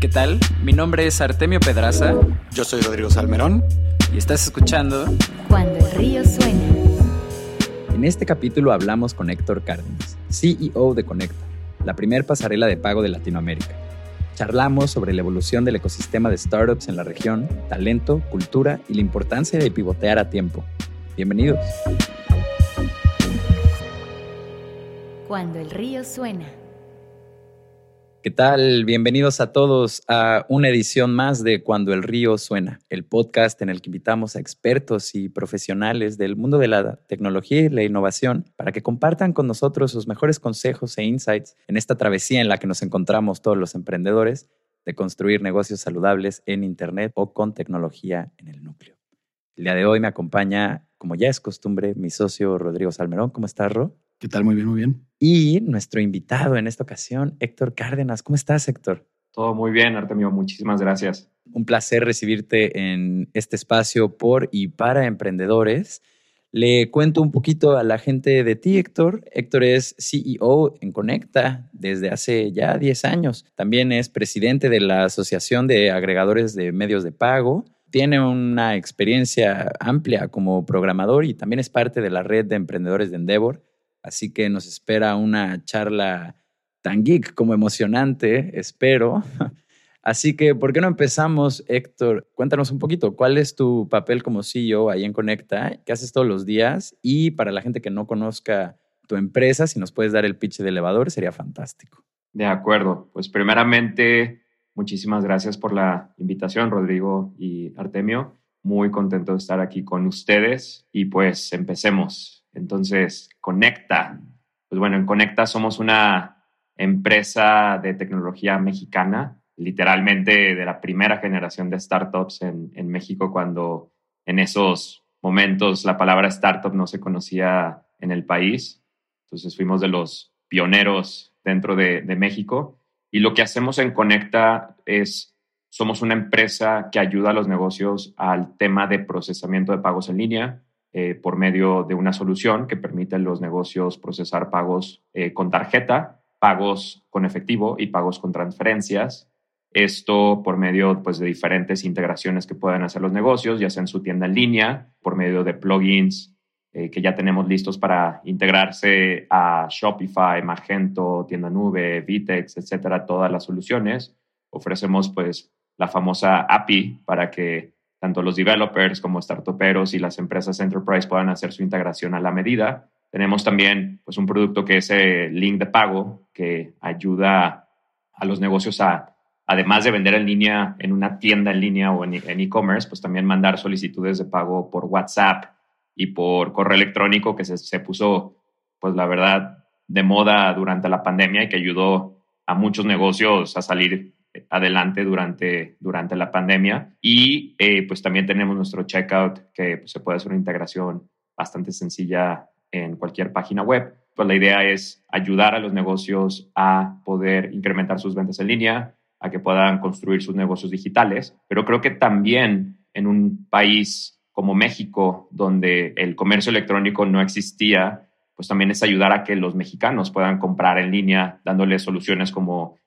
¿Qué tal? Mi nombre es Artemio Pedraza. Yo soy Rodrigo Salmerón. Y estás escuchando Cuando el río suena. En este capítulo hablamos con Héctor Cárdenas, CEO de Conecta, la primer pasarela de pago de Latinoamérica. Charlamos sobre la evolución del ecosistema de startups en la región, talento, cultura y la importancia de pivotear a tiempo. Bienvenidos. Cuando el río suena. ¿Qué tal? Bienvenidos a todos a una edición más de Cuando el río suena, el podcast en el que invitamos a expertos y profesionales del mundo de la tecnología y la innovación para que compartan con nosotros sus mejores consejos e insights en esta travesía en la que nos encontramos todos los emprendedores de construir negocios saludables en Internet o con tecnología en el núcleo. El día de hoy me acompaña, como ya es costumbre, mi socio Rodrigo Salmerón. ¿Cómo estás, Ro? ¿Qué tal? Muy bien, muy bien. Y nuestro invitado en esta ocasión, Héctor Cárdenas. ¿Cómo estás, Héctor? Todo muy bien, Artemio. Muchísimas gracias. Un placer recibirte en este espacio por y para emprendedores. Le cuento un poquito a la gente de ti, Héctor. Héctor es CEO en Conecta desde hace ya 10 años. También es presidente de la Asociación de Agregadores de Medios de Pago. Tiene una experiencia amplia como programador y también es parte de la red de emprendedores de Endeavor Así que nos espera una charla tan geek como emocionante, espero. Así que, ¿por qué no empezamos, Héctor? Cuéntanos un poquito, ¿cuál es tu papel como CEO ahí en Conecta? ¿Qué haces todos los días? Y para la gente que no conozca tu empresa, si nos puedes dar el pitch de elevador, sería fantástico. De acuerdo. Pues primeramente, muchísimas gracias por la invitación, Rodrigo y Artemio. Muy contento de estar aquí con ustedes y pues empecemos. Entonces, Conecta. Pues bueno, en Conecta somos una empresa de tecnología mexicana, literalmente de la primera generación de startups en, México, cuando en esos momentos la palabra startup no se conocía en el país. Entonces fuimos de los pioneros dentro de, de México. Y lo que hacemos en Conecta es, somos una empresa que ayuda a los negocios al tema de procesamiento de pagos en línea, eh, por medio de una solución que permite a los negocios procesar pagos eh, con tarjeta, pagos con efectivo y pagos con transferencias. Esto por medio pues, de diferentes integraciones que puedan hacer los negocios, ya sea en su tienda en línea, por medio de plugins eh, que ya tenemos listos para integrarse a Shopify, Magento, Tienda Nube, Vitex, etcétera, todas las soluciones. Ofrecemos pues la famosa API para que tanto los developers como startuperos y las empresas enterprise puedan hacer su integración a la medida. Tenemos también pues, un producto que es el link de pago que ayuda a los negocios a, además de vender en línea en una tienda en línea o en e-commerce, pues también mandar solicitudes de pago por WhatsApp y por correo electrónico que se, se puso, pues la verdad, de moda durante la pandemia y que ayudó a muchos negocios a salir adelante durante, durante la pandemia. Y eh, pues también tenemos nuestro checkout que pues, se puede hacer una integración bastante sencilla en cualquier página web. Pues la idea es ayudar a los negocios a poder incrementar sus ventas en línea, a que puedan construir sus negocios digitales. Pero creo que también en un país como México, donde el comercio electrónico no existía, pues también es ayudar a que los mexicanos puedan comprar en línea, dándoles soluciones como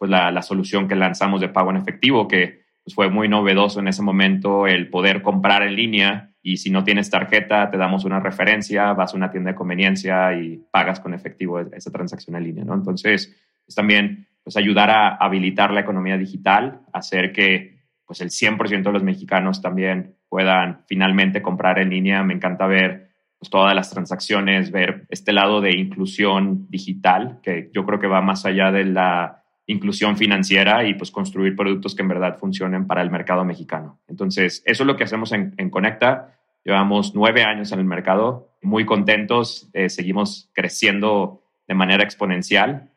pues la, solución que lanzamos de pago en efectivo, que pues, fue muy novedoso en ese momento el poder comprar en línea y si no tienes tarjeta, te damos una referencia, vas a una tienda de conveniencia y pagas con efectivo esa transacción en línea, ¿no? Entonces, es también pues, ayudar a habilitar la economía digital, hacer que pues, el 100% de los mexicanos también puedan finalmente comprar en línea. Me encanta ver pues, todas las transacciones, ver este lado de inclusión digital, que yo creo que va más allá de la inclusión financiera y pues construir productos que en verdad funcionen para el mercado mexicano. Entonces, eso es lo que hacemos en, Conecta. Llevamos nueve años en el mercado, muy contentos, eh, seguimos creciendo de manera exponencial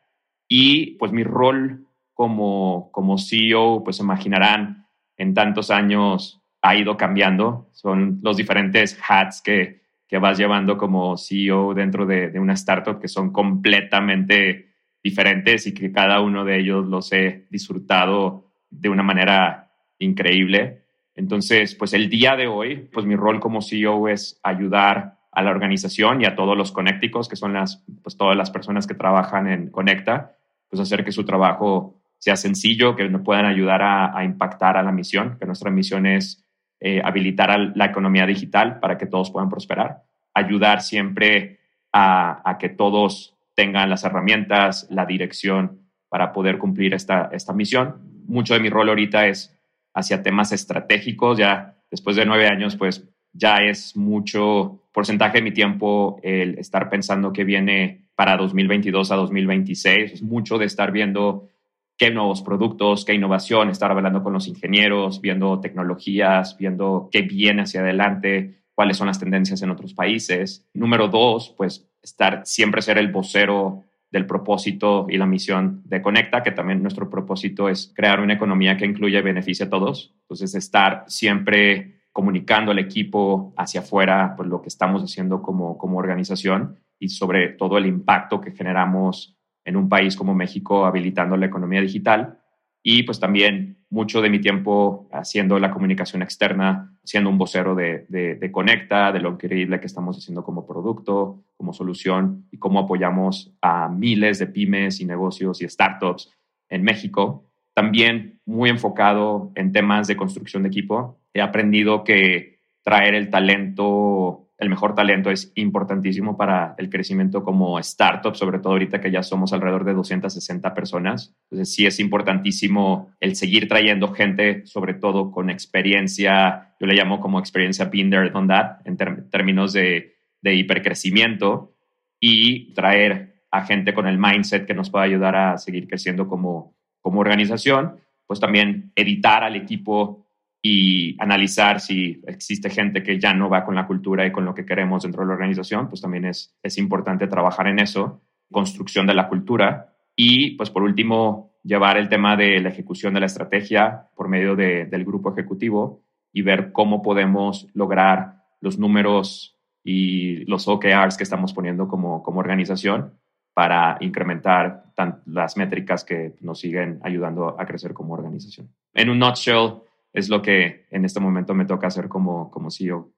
y pues mi rol como, como CEO, pues imaginarán, en tantos años ha ido cambiando. Son los diferentes hats que, que vas llevando como CEO dentro de, de una startup que son completamente diferentes y que cada uno de ellos los he disfrutado de una manera increíble. Entonces, pues el día de hoy, pues mi rol como CEO es ayudar a la organización y a todos los conecticos, que son las, pues todas las personas que trabajan en Conecta, pues hacer que su trabajo sea sencillo, que nos puedan ayudar a, impactar a la misión, que nuestra misión es eh, habilitar la economía digital para que todos puedan prosperar, ayudar siempre a, que todos tengan las herramientas, la dirección para poder cumplir esta, esta misión. Mucho de mi rol ahorita es hacia temas estratégicos, ya después de nueve años, pues ya es mucho porcentaje de mi tiempo el estar pensando que viene para 2022 a 2026. Es mucho de estar viendo qué nuevos productos, qué innovación, estar hablando con los ingenieros, viendo tecnologías, viendo qué viene hacia adelante, cuáles son las tendencias en otros países. Número dos, pues estar siempre ser el vocero del propósito y la misión de Conecta, que también nuestro propósito es crear una economía que incluya y beneficie a todos. Entonces, estar siempre comunicando al equipo hacia afuera pues, lo que estamos haciendo como, como organización y sobre todo el impacto que generamos en un país como México habilitando la economía digital. Y pues también mucho de mi tiempo haciendo la comunicación externa, siendo un vocero de, de, de, Conecta, de lo increíble que estamos haciendo como producto, como solución y cómo apoyamos a miles de pymes y negocios y startups en México. También muy enfocado en temas de construcción de equipo. He aprendido que traer el talento, el mejor talento es importantísimo para el crecimiento como startup, sobre todo ahorita que ya somos alrededor de 260 personas. Entonces sí es importantísimo el seguir trayendo gente, sobre todo con experiencia, yo le llamo como experiencia binder on that, en términos de, de hipercrecimiento. Y traer a gente con el mindset que nos pueda ayudar a seguir creciendo como, como organización, pues también editar al equipo y analizar si existe gente que ya no va con la cultura y con lo que queremos dentro de la organización, pues también es, es importante trabajar en eso, construcción de la cultura y pues por último llevar el tema de la ejecución de la estrategia por medio del grupo ejecutivo y ver cómo podemos lograr los números y los OKRs que estamos poniendo como, como organización para incrementar las métricas que nos siguen ayudando a crecer como organización. En un nutshell, es lo que en este momento me toca hacer como, como CEO.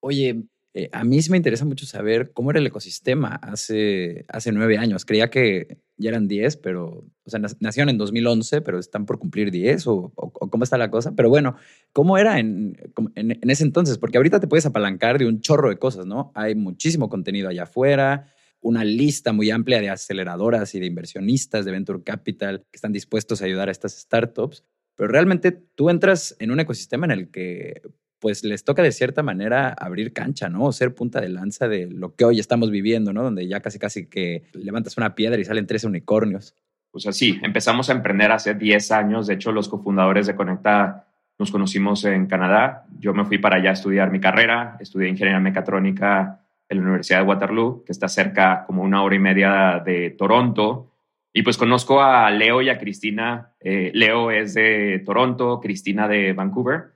Oye, eh, a mí sí me interesa mucho saber cómo era el ecosistema hace, hace nueve años. Creía que ya eran diez, pero, o sea, nacieron en 2011, pero están por cumplir diez, o, cómo está la cosa. Pero bueno, ¿cómo era en, en, en, ese entonces? Porque ahorita te puedes apalancar de un chorro de cosas, ¿no? Hay muchísimo contenido allá afuera, una lista muy amplia de aceleradoras y de inversionistas de Venture Capital que están dispuestos a ayudar a estas startups, pero realmente tú entras en un ecosistema en el que pues les toca de cierta manera abrir cancha, ¿no? O ser punta de lanza de lo que hoy estamos viviendo, ¿no? Donde ya casi casi que levantas una piedra y salen tres unicornios. Pues así, empezamos a emprender hace 10 años. De hecho, los cofundadores de Conecta nos conocimos en Canadá. Yo me fui para allá a estudiar mi carrera, estudié ingeniería mecatrónica en la Universidad de Waterloo, que está cerca como una hora y media de Toronto. Y pues conozco a Leo y a Cristina. Eh, Leo es de Toronto, Cristina de Vancouver.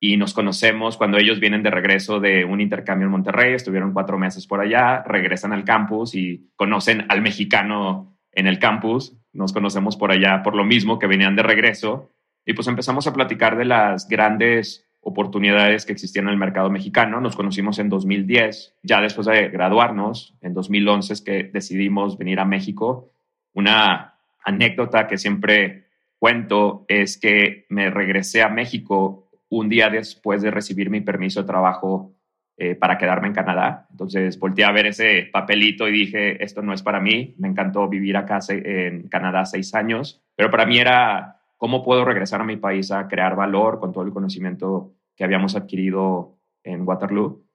Y nos conocemos cuando ellos vienen de regreso de un intercambio en Monterrey. Estuvieron cuatro meses por allá, regresan al campus y conocen al mexicano en el campus. Nos conocemos por allá por lo mismo que venían de regreso. Y pues empezamos a platicar de las grandes oportunidades que existían en el mercado mexicano. Nos conocimos en 2010, ya después de graduarnos, en 2011 es que decidimos venir a México. Una anécdota que siempre cuento es que me regresé a México un día después de recibir mi permiso de trabajo eh, para quedarme en Canadá. Entonces volteé a ver ese papelito y dije, esto no es para mí. Me encantó vivir acá en Canadá seis años, pero para mí era cómo puedo regresar a mi país a crear valor con todo el conocimiento que habíamos adquirido en Waterloo.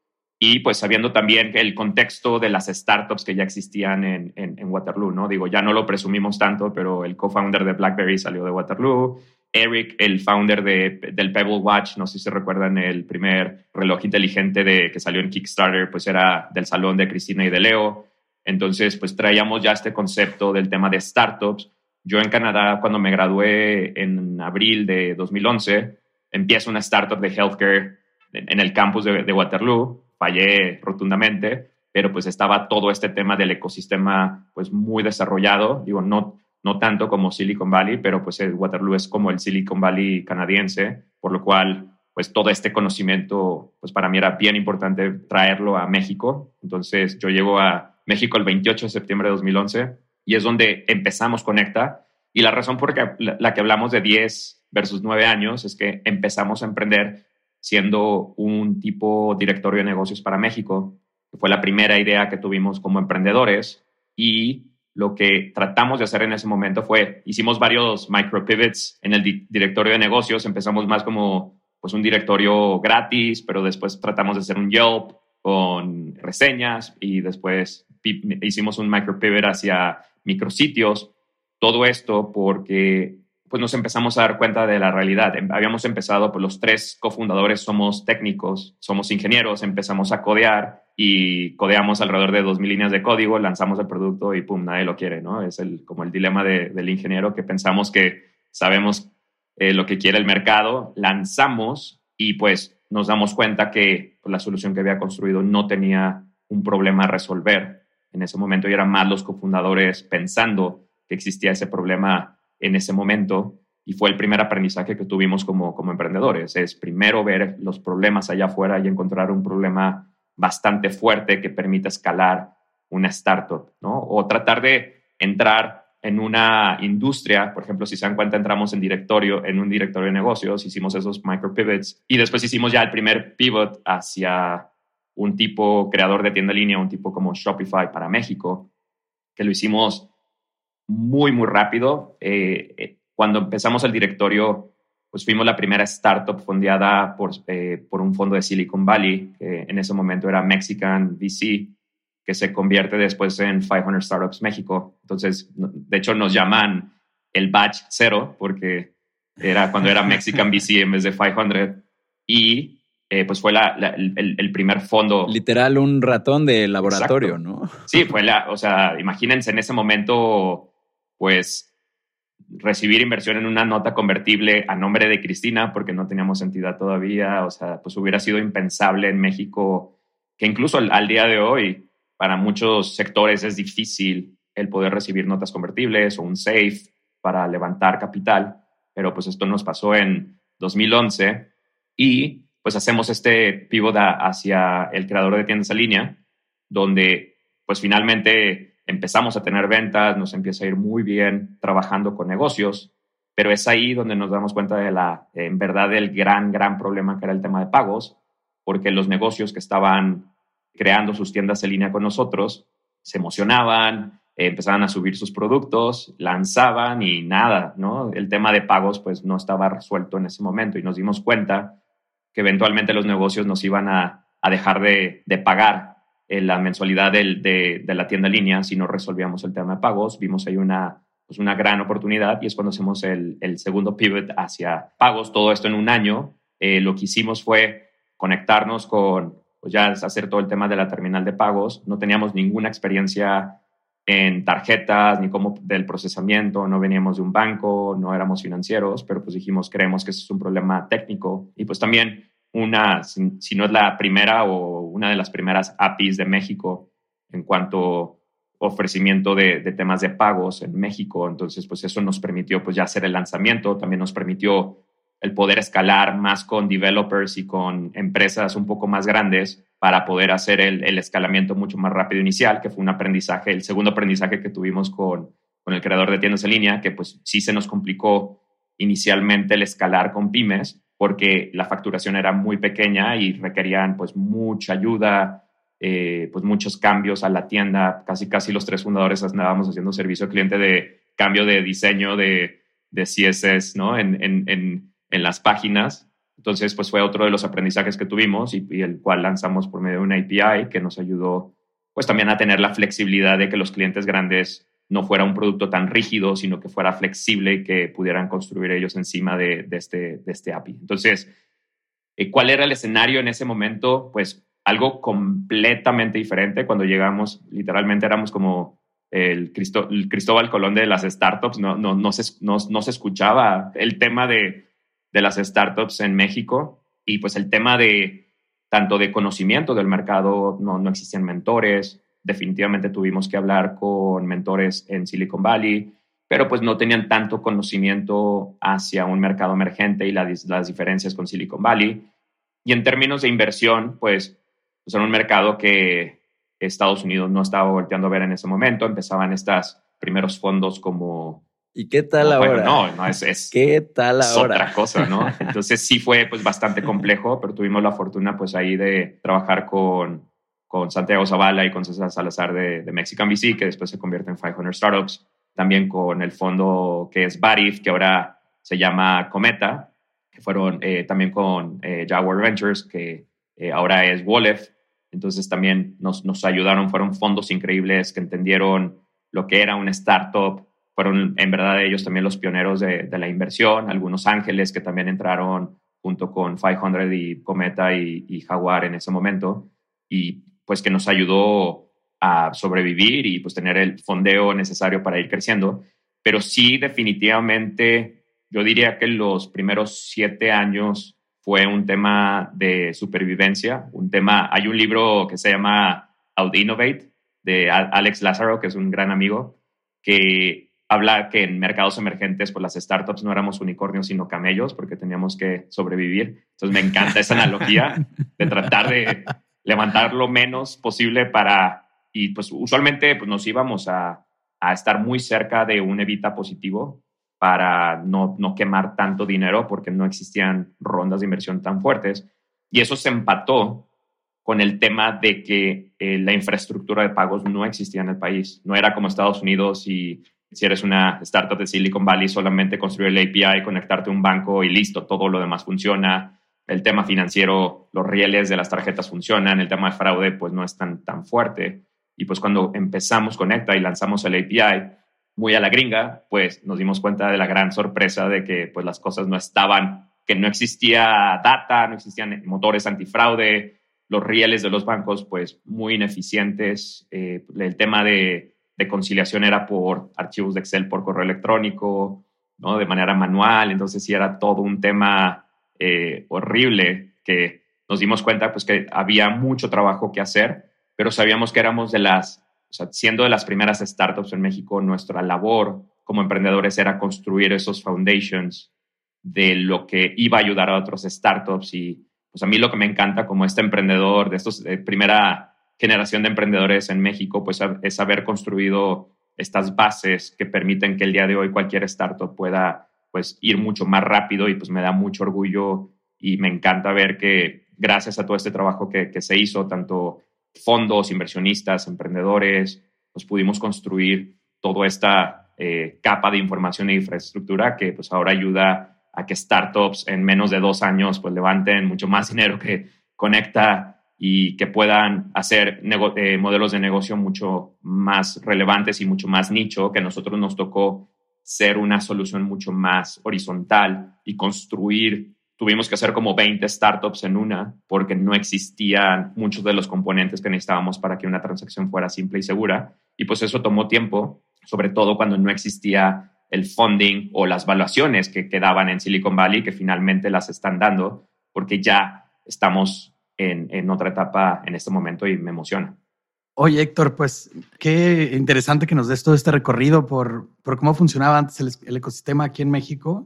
Y pues sabiendo también el contexto de las startups que ya existían en, en, Waterloo, ¿no? Digo, ya no lo presumimos tanto, pero el co-founder de BlackBerry salió de Waterloo. Eric, el founder de, del Pebble Watch, no sé si se recuerdan, el primer reloj inteligente de, que salió en Kickstarter, pues era del salón de Cristina y de Leo. Entonces, pues traíamos ya este concepto del tema de startups yo en Canadá, cuando me gradué en abril de 2011, empiezo una startup de healthcare en el campus de, Waterloo. Fallé rotundamente, pero pues estaba todo este tema del ecosistema pues muy desarrollado. Digo, no, no tanto como Silicon Valley, pero pues Waterloo es como el Silicon Valley canadiense, por lo cual pues todo este conocimiento, pues para mí era bien importante traerlo a México. Entonces yo llego a México el 28 de septiembre de 2011 y es donde empezamos Conecta. Y la razón por la que hablamos de 10 versus 9 años es que empezamos a emprender siendo un tipo directorio de negocios para México, que fue la primera idea que tuvimos como emprendedores y lo que tratamos de hacer en ese momento fue, hicimos varios micro pivots en el directorio de negocios, empezamos más como pues un directorio gratis, pero después tratamos de hacer un Yelp con reseñas y después hicimos un micro pivot hacia micrositios. Todo esto porque pues nos empezamos a dar cuenta de la realidad. Em, habíamos empezado, pues los tres cofundadores somos técnicos, somos ingenieros, empezamos a codear y codeamos alrededor de 2.000 líneas de código, lanzamos el producto y pum, nadie lo quiere, ¿no? Es el, como el dilema del ingeniero que pensamos que sabemos eh, lo que quiere el mercado, lanzamos y pues nos damos cuenta que pues, la solución que había construido no tenía un problema a resolver en ese momento y eran más los cofundadores pensando que existía ese problema en ese momento y fue el primer aprendizaje que tuvimos como, como emprendedores. Es primero ver los problemas allá afuera y encontrar un problema bastante fuerte que permita escalar una startup, ¿no? O tratar de entrar en una industria, por ejemplo, si se dan cuenta, entramos en directorio, en un directorio de negocios, hicimos esos micro pivots y después hicimos ya el primer pivot hacia un tipo creador de tienda en línea, un tipo como Shopify para México, que lo hicimos muy, muy rápido. Eh, eh, cuando empezamos el directorio, pues fuimos la primera startup fundada por, eh, por un fondo de Silicon Valley, que en ese momento era Mexican VC, que se convierte después en 500 Startups México. Entonces, de hecho, nos llaman el batch cero, porque era cuando era Mexican VC en vez de 500. Y pues fue la, el, primer fondo. Literal, un ratón de laboratorio, ¿no? Sí, fue la, o sea, imagínense en ese momento pues recibir inversión en una nota convertible a nombre de Cristina, porque no teníamos entidad todavía, o sea, pues hubiera sido impensable en México, que incluso al, día de hoy, para muchos sectores es difícil el poder recibir notas convertibles o un SAFE para levantar capital, pero pues esto nos pasó en 2011 y pues hacemos este pivot hacia el creador de tiendas en línea, donde pues finalmente empezamos a tener ventas, nos empieza a ir muy bien trabajando con negocios, pero es ahí donde nos damos cuenta de la, en verdad, del gran, gran problema que era el tema de pagos, porque los negocios que estaban creando sus tiendas en línea con nosotros se emocionaban, empezaban a subir sus productos, lanzaban y nada, ¿no? El tema de pagos pues no estaba resuelto en ese momento y nos dimos cuenta que eventualmente los negocios nos iban a, a dejar de, de pagar la mensualidad de, la tienda en línea si no resolvíamos el tema de pagos. Vimos ahí una, pues una gran oportunidad y es cuando hacemos el, segundo pivot hacia pagos, todo esto en un año. Eh, lo que hicimos fue conectarnos con, pues ya hacer todo el tema de la terminal de pagos. No teníamos ninguna experiencia en tarjetas ni como del procesamiento, no veníamos de un banco, no éramos financieros, pero pues dijimos, creemos que eso es un problema técnico y pues también una, si, no es la primera o una de las primeras APIs de México en cuanto ofrecimiento de, temas de pagos en México. Entonces, pues eso nos permitió pues ya hacer el lanzamiento, también nos permitió el poder escalar más con developers y con empresas un poco más grandes para poder hacer el, escalamiento mucho más rápido inicial, que fue un aprendizaje, el segundo aprendizaje que tuvimos con, con el creador de tiendas en línea, que pues sí se nos complicó inicialmente el escalar con pymes, porque la facturación era muy pequeña y requerían pues mucha ayuda, eh, pues muchos cambios a la tienda. Casi, casi los tres fundadores andábamos haciendo servicio al cliente de cambio de diseño de, de CSS, ¿no? En, en, en, en, las páginas. Entonces, pues fue otro de los aprendizajes que tuvimos y, y, el cual lanzamos por medio de una API que nos ayudó pues también a tener la flexibilidad de que los clientes grandes no fuera un producto tan rígido, sino que fuera flexible que pudieran construir ellos encima de, este, este API. Entonces, eh, ¿cuál era el escenario en ese momento? Pues algo completamente diferente. Cuando llegamos, literalmente éramos como el, Cristóbal Colón de las startups, no, no, se, escuchaba el tema de, de las startups en México y pues el tema de tanto de conocimiento del mercado, no, no existían mentores, definitivamente tuvimos que hablar con mentores en Silicon Valley, pero pues no tenían tanto conocimiento hacia un mercado emergente y las diferencias con Silicon Valley. Y en términos de inversión, pues, pues era un mercado que Estados Unidos no estaba volteando a ver en ese momento. Empezaban estos primeros fondos como ¿Y qué tal bueno, ahora? no, no, es, es, ¿Qué tal es ahora? otra cosa, ¿no? Entonces sí fue pues bastante complejo, pero tuvimos la fortuna pues ahí de trabajar con, con Santiago Zavala y con César Salazar de, de Mexican VC, que después se convierte en 500 Startups, también con el fondo que es Barif, que ahora se llama Cometa, que fueron eh, también con eh, Jaguar Ventures, que eh, ahora es Wolef. Entonces también nos, nos ayudaron, fueron fondos increíbles que entendieron lo que era una startup, fueron en verdad ellos también los pioneros de, de la inversión, algunos ángeles que también entraron junto con 500 y Cometa y, y Jaguar en ese momento, y pues que nos ayudó a sobrevivir y pues tener el fondeo necesario para ir creciendo. Pero sí, definitivamente, yo diría que los primeros siete años fue un tema de supervivencia, un tema, hay un libro que se llama Out Innovate de Alex Lázaro, que es un gran amigo, que habla que en mercados emergentes, pues las startups no éramos unicornios, sino camellos, porque teníamos que sobrevivir. Entonces me encanta esa analogía de tratar de levantar lo menos posible para, y pues usualmente pues, nos íbamos a, a estar muy cerca de un evita positivo para no, no quemar tanto dinero porque no existían rondas de inversión tan fuertes. Y eso se empató con el tema de que eh, la infraestructura de pagos no existía en el país. No era como Estados Unidos y si eres una startup de Silicon Valley, solamente construir el API, conectarte a un banco y listo, todo lo demás funciona. El tema financiero, los rieles de las tarjetas funcionan, el tema de fraude pues no es tan, tan fuerte. Y pues cuando empezamos Conecta y lanzamos el API muy a la gringa, pues nos dimos cuenta de la gran sorpresa de que pues las cosas no estaban, que no existía data, no existían motores antifraude, los rieles de los bancos pues muy ineficientes, eh, el tema de, de, conciliación era por archivos de Excel por correo electrónico, ¿no? de manera manual, entonces sí era todo un tema eh, horrible que nos dimos cuenta pues que había mucho trabajo que hacer, pero sabíamos que éramos de las, siendo de las primeras startups en México, nuestra labor como emprendedores era construir esos foundations de lo que iba a ayudar a otros startups. Y pues a mí lo que me encanta como este emprendedor de estos primera generación de emprendedores en México, pues es haber construido estas bases que permiten que el día de hoy cualquier startup pueda pues ir mucho más rápido y pues me da mucho orgullo y me encanta ver que gracias a todo este trabajo que, que se hizo, tanto fondos, inversionistas, emprendedores, pues pudimos construir toda esta eh, capa de información e infraestructura que pues ahora ayuda a que startups en menos de dos años pues levanten mucho más dinero que Conecta y que puedan hacer eh, modelos de negocio mucho más relevantes y mucho más nicho, que a nosotros nos tocó ser una solución mucho más horizontal y construir. Tuvimos que hacer como 20 startups en una porque no existían muchos de los componentes que necesitábamos para que una transacción fuera simple y segura. Y pues eso tomó tiempo, sobre todo cuando no existía el funding o las valuaciones que quedaban en Silicon Valley, que finalmente las están dando, porque ya estamos en, en, otra etapa en este momento y me emociona. Oye, Héctor, pues qué interesante que nos des todo este recorrido por, por cómo funcionaba antes el, ecosistema aquí en México.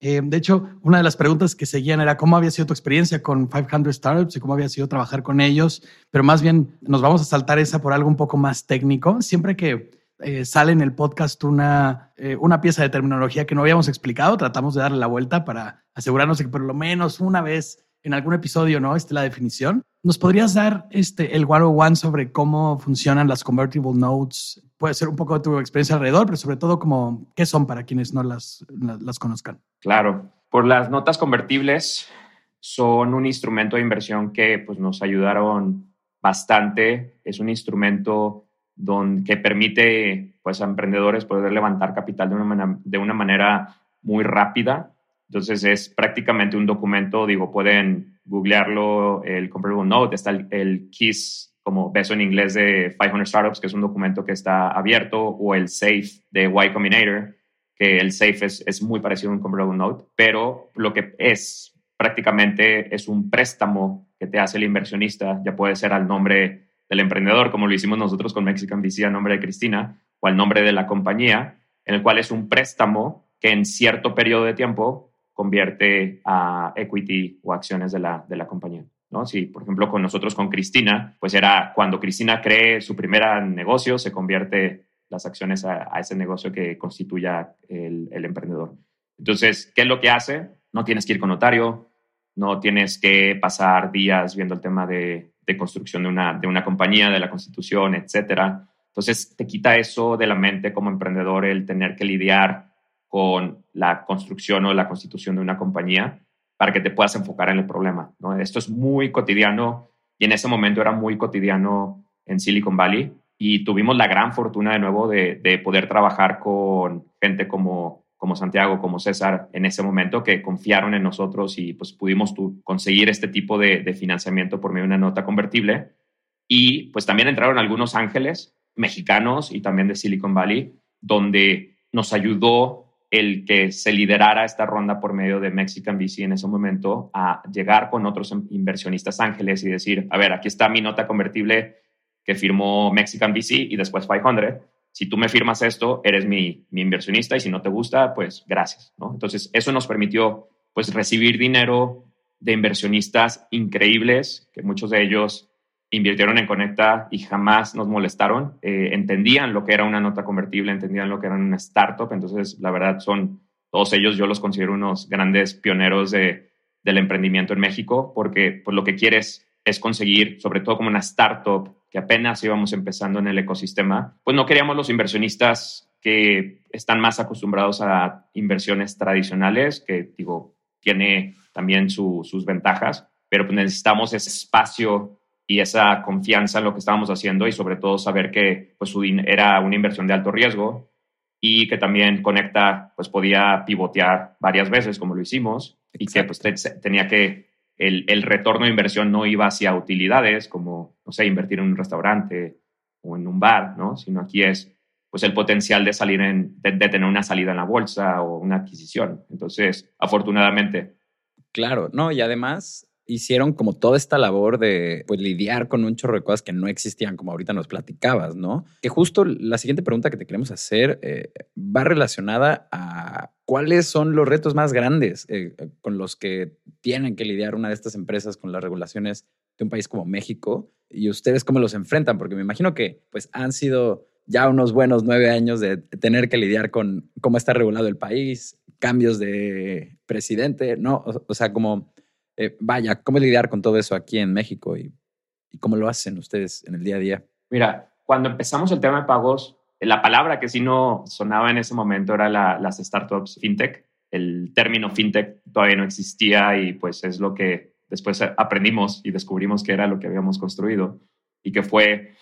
Eh, de hecho, una de las preguntas que seguían era cómo había sido tu experiencia con 500 Startups y cómo había sido trabajar con ellos, pero más bien nos vamos a saltar esa por algo un poco más técnico. Siempre que eh, sale en el podcast una, eh, una pieza de terminología que no habíamos explicado, tratamos de darle la vuelta para asegurarnos de que por lo menos una vez en algún episodio, ¿no? Este, la definición. ¿Nos podrías dar este, el one sobre cómo funcionan las convertible notes? Puede ser un poco de tu experiencia alrededor, pero sobre todo como qué son para quienes no las, las, conozcan. Claro. Por las notas convertibles son un instrumento de inversión que pues, nos ayudaron bastante. Es un instrumento don, que permite pues, a emprendedores poder levantar capital de una, de una manera muy rápida entonces es prácticamente un documento, digo, pueden googlearlo, el Comparable Note, está el, el, KISS como beso en inglés de 500 Startups, que es un documento que está abierto, o el SAFE de Y Combinator, que el SAFE es, es muy parecido a un Comparable Note, pero lo que es prácticamente es un préstamo que te hace el inversionista, ya puede ser al nombre del emprendedor, como lo hicimos nosotros con Mexican VC a nombre de Cristina, o al nombre de la compañía, en el cual es un préstamo que en cierto periodo de tiempo convierte a equity o acciones de la, de la compañía. ¿no? Si, por ejemplo, con nosotros, con Cristina, pues era cuando Cristina cree su primer negocio, se convierte las acciones a, ese negocio que constituya el, el, emprendedor. Entonces, ¿qué es lo que hace? No tienes que ir con notario, no tienes que pasar días viendo el tema de, de construcción de una, de una compañía, de la constitución, etcétera. Entonces, te quita eso de la mente como emprendedor el tener que lidiar con la construcción o la constitución de una compañía para que te puedas enfocar en el problema. ¿no? Esto es muy cotidiano y en ese momento era muy cotidiano en Silicon Valley y tuvimos la gran fortuna de nuevo de, de poder trabajar con gente como, como Santiago, como César en ese momento que confiaron en nosotros y pues pudimos conseguir este tipo de, de financiamiento por medio de una nota convertible. Y pues también entraron algunos ángeles mexicanos y también de Silicon Valley, donde nos ayudó el que se liderara esta ronda por medio de Mexican VC en ese momento a llegar con otros inversionistas ángeles y decir, a ver, aquí está mi nota convertible que firmó Mexican VC y después 500. Si tú me firmas esto, eres mi, mi inversionista y si no te gusta, pues gracias. ¿no? Entonces, eso nos permitió pues recibir dinero de inversionistas increíbles, que muchos de ellos invirtieron en Conecta y jamás nos molestaron. Eh, entendían lo que era una nota convertible, entendían lo que era una startup. Entonces, la verdad, son todos ellos, yo los considero unos grandes pioneros de, del emprendimiento en México, porque pues, lo que quieres es conseguir, sobre todo como una startup que apenas íbamos empezando en el ecosistema, pues no queríamos los inversionistas que están más acostumbrados a inversiones tradicionales, que digo, tiene también sus ventajas, pero pues necesitamos ese espacio y esa confianza en lo que estábamos haciendo y sobre todo saber que pues, era una inversión de alto riesgo y que también Conecta pues, podía pivotear varias veces como lo hicimos y que pues, tenía que el, el, retorno de inversión no iba hacia utilidades como, no sé, invertir en un restaurante o en un bar, ¿no? sino aquí es pues el potencial de salir en, de tener una salida en la bolsa o una adquisición. Entonces, afortunadamente. Claro, no, y además hicieron como toda esta labor de pues, lidiar con un chorro de cosas que no existían, como ahorita nos platicabas, ¿no? Que justo la siguiente pregunta que te queremos hacer eh, va relacionada a cuáles son los retos más grandes eh, con los que tienen que lidiar una de estas empresas con las regulaciones de un país como México y ustedes cómo los enfrentan, porque me imagino que pues han sido ya unos buenos nueve años de tener que lidiar con cómo está regulado el país, cambios de presidente, ¿no? o sea, como eh, vaya, ¿cómo lidiar con todo eso aquí en México y, cómo lo hacen ustedes en el día a día? Mira, cuando empezamos el tema de pagos, la palabra que sí no sonaba en ese momento era las startups fintech. El término fintech todavía no existía y pues es lo que después aprendimos y descubrimos que era lo que habíamos construido y que fue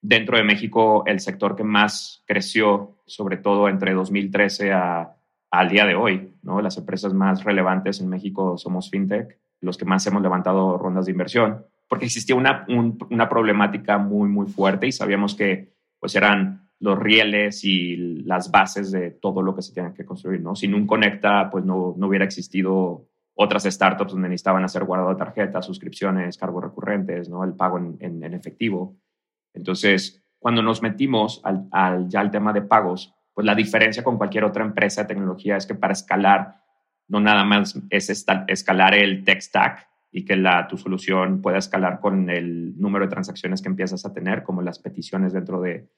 dentro de México el sector que más creció, sobre todo entre 2013 a, al día de hoy. ¿no? Las empresas más relevantes en México somos fintech los que más hemos levantado rondas de inversión, porque existía una, una problemática muy, muy fuerte y sabíamos que pues eran los rieles y las bases de todo lo que se tiene que construir, ¿no? Sin un Conecta, pues no, no hubiera existido otras startups donde necesitaban hacer guardado de tarjetas, suscripciones, cargos recurrentes, ¿no? El pago en, en, efectivo. Entonces, cuando nos metimos al, al, ya al tema de pagos, pues la diferencia con cualquier otra empresa de tecnología es que para escalar no nada más es escalar el tech stack y que la, tu solución pueda escalar con el número de transacciones que empiezas a tener, como las peticiones dentro de,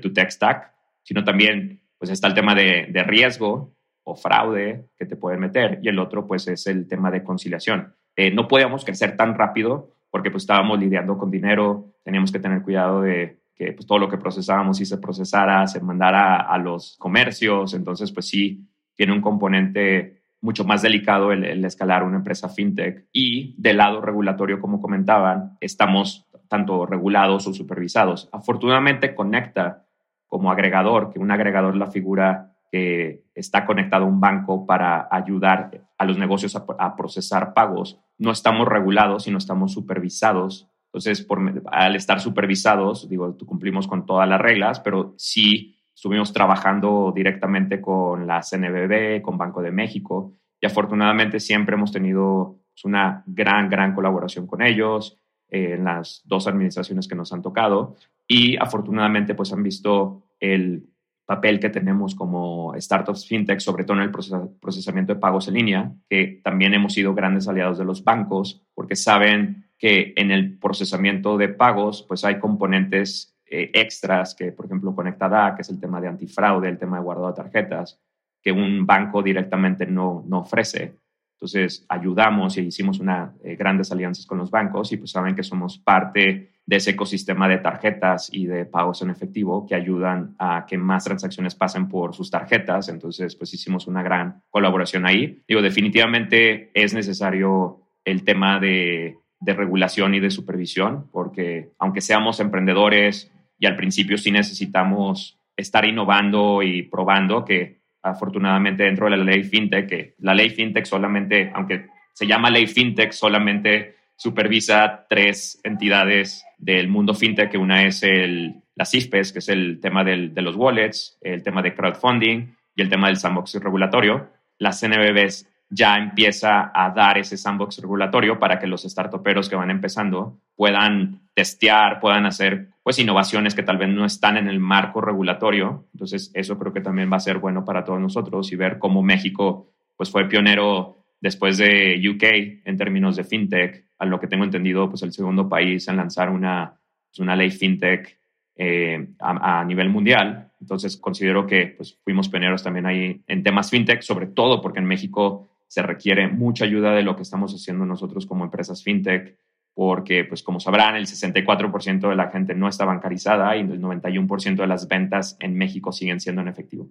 tu tech stack, sino también pues está el tema de, riesgo o fraude que te pueden meter y el otro pues es el tema de conciliación. Eh, no podíamos crecer tan rápido porque pues estábamos lidiando con dinero, teníamos que tener cuidado de que pues, todo lo que procesábamos y se procesara, se mandara a los comercios, entonces pues sí tiene un componente mucho más delicado el, escalar una empresa fintech. Y del lado regulatorio, como comentaban, estamos tanto regulados o supervisados. Afortunadamente, Conecta como agregador, que un agregador es la figura que está conectado a un banco para ayudar a los negocios a, procesar pagos, no estamos regulados, sino estamos supervisados. Entonces, por, al estar supervisados, digo, cumplimos con todas las reglas, pero sí Estuvimos trabajando directamente con la CNBB, con Banco de México y afortunadamente siempre hemos tenido pues, una gran, gran colaboración con ellos eh, en las dos administraciones que nos han tocado y afortunadamente pues han visto el papel que tenemos como startups fintech, sobre todo en el procesamiento de pagos en línea, que también hemos sido grandes aliados de los bancos porque saben que en el procesamiento de pagos pues hay componentes eh, extras que, por ejemplo, Conecta da, que es el tema de antifraude, el tema de guardado de tarjetas, que un banco directamente no, no ofrece. Entonces, ayudamos y hicimos una, eh, grandes alianzas con los bancos y pues saben que somos parte de ese ecosistema de tarjetas y de pagos en efectivo que ayudan a que más transacciones pasen por sus tarjetas. Entonces, pues hicimos una gran colaboración ahí. Digo, definitivamente es necesario el tema de, de regulación y de supervisión, porque aunque seamos emprendedores y al principio sí necesitamos estar innovando y probando, que afortunadamente dentro de la ley FinTech, la ley FinTech solamente, aunque se llama ley FinTech, solamente supervisa tres entidades del mundo FinTech, que una es el, la CIFPES, que es el tema del, de los wallets, el tema de crowdfunding y el tema del sandbox regulatorio. Las CNBBs ya empieza a dar ese sandbox regulatorio para que los startuperos que van empezando puedan testear, puedan hacer pues innovaciones que tal vez no están en el marco regulatorio. Entonces, eso creo que también va a ser bueno para todos nosotros y ver cómo México pues fue pionero después de UK en términos de fintech, a lo que tengo entendido, pues el segundo país en lanzar una, pues, una ley fintech eh, a, nivel mundial. Entonces, considero que pues, fuimos pioneros también ahí en temas fintech, sobre todo porque en México se requiere mucha ayuda de lo que estamos haciendo nosotros como empresas fintech, porque, pues como sabrán, el 64% de la gente no está bancarizada y el 91% de las ventas en México siguen siendo en efectivo.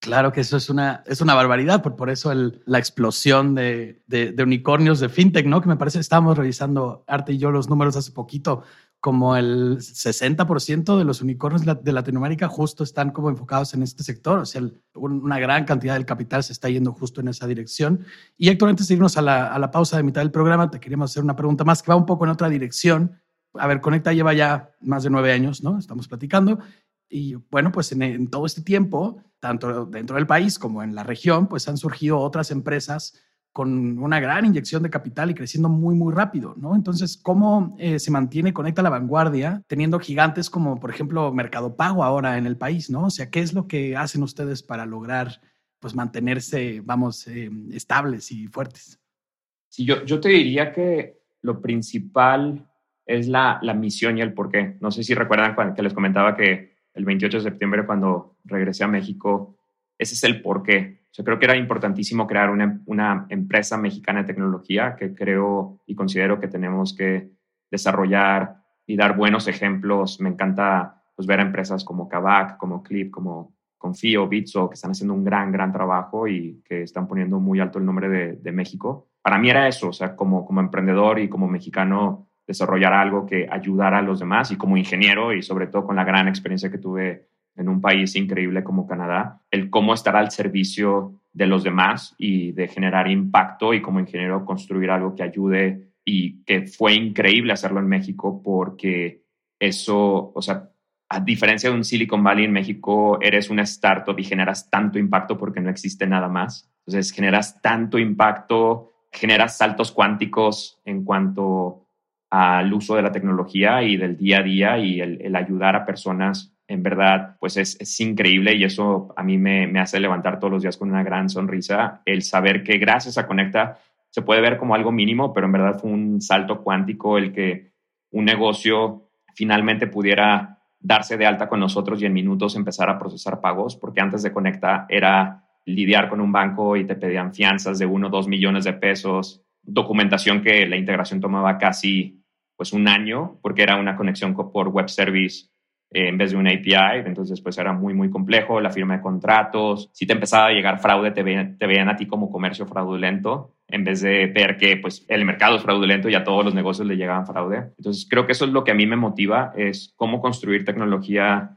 Claro que eso es una, es una barbaridad, por, por eso la explosión de, de, de, unicornios de fintech, ¿no? Que me parece, estábamos revisando, Arte y yo, los números hace poquito, como el 60% de los unicornios de Latinoamérica justo están como enfocados en este sector. O sea, una gran cantidad del capital se está yendo justo en esa dirección. Y Héctor, antes de irnos a la, a la pausa de mitad del programa, te queríamos hacer una pregunta más que va un poco en otra dirección. A ver, Conecta lleva ya más de nueve años, ¿no? Estamos platicando. Y bueno, pues en, en todo este tiempo, tanto dentro del país como en la región, pues han surgido otras empresas con una gran inyección de capital y creciendo muy, muy rápido, ¿no? Entonces, ¿cómo eh, se mantiene, conecta la vanguardia teniendo gigantes como, por ejemplo, Mercado Pago ahora en el país, ¿no? O sea, ¿qué es lo que hacen ustedes para lograr, pues, mantenerse, vamos, eh, estables y fuertes? Sí, yo, yo te diría que lo principal es la, la misión y el por qué. No sé si recuerdan que les comentaba que el 28 de septiembre, cuando regresé a México, ese es el por qué yo creo que era importantísimo crear una, una, empresa mexicana de tecnología que creo y considero que tenemos que desarrollar y dar buenos ejemplos. Me encanta pues, ver a empresas como Kavak, como Clip, como Confío, Bitso, que están haciendo un gran, gran trabajo y que están poniendo muy alto el nombre de, de México. Para mí era eso, o sea, como, como emprendedor y como mexicano, desarrollar algo que ayudara a los demás y como ingeniero y sobre todo con la gran experiencia que tuve en un país increíble como Canadá, el cómo estar al servicio de los demás y de generar impacto y como ingeniero construir algo que ayude y que fue increíble hacerlo en México porque eso, o sea, a diferencia de un Silicon Valley en México, eres una startup y generas tanto impacto porque no existe nada más. Entonces, generas tanto impacto, generas saltos cuánticos en cuanto al uso de la tecnología y del día a día y el, el ayudar a personas en verdad, pues es, increíble y eso a mí me, me, hace levantar todos los días con una gran sonrisa, el saber que gracias a Conecta se puede ver como algo mínimo, pero en verdad fue un salto cuántico el que un negocio finalmente pudiera darse de alta con nosotros y en minutos empezar a procesar pagos, porque antes de Conecta era lidiar con un banco y te pedían fianzas de uno o dos millones de pesos, documentación que la integración tomaba casi pues un año, porque era una conexión por web service eh, en vez de un API, entonces pues era muy, muy complejo, la firma de contratos, si te empezaba a llegar fraude, te veían, a ti como comercio fraudulento, en vez de ver que pues el mercado es fraudulento y a todos los negocios le llegaban fraude. Entonces creo que eso es lo que a mí me motiva, es cómo construir tecnología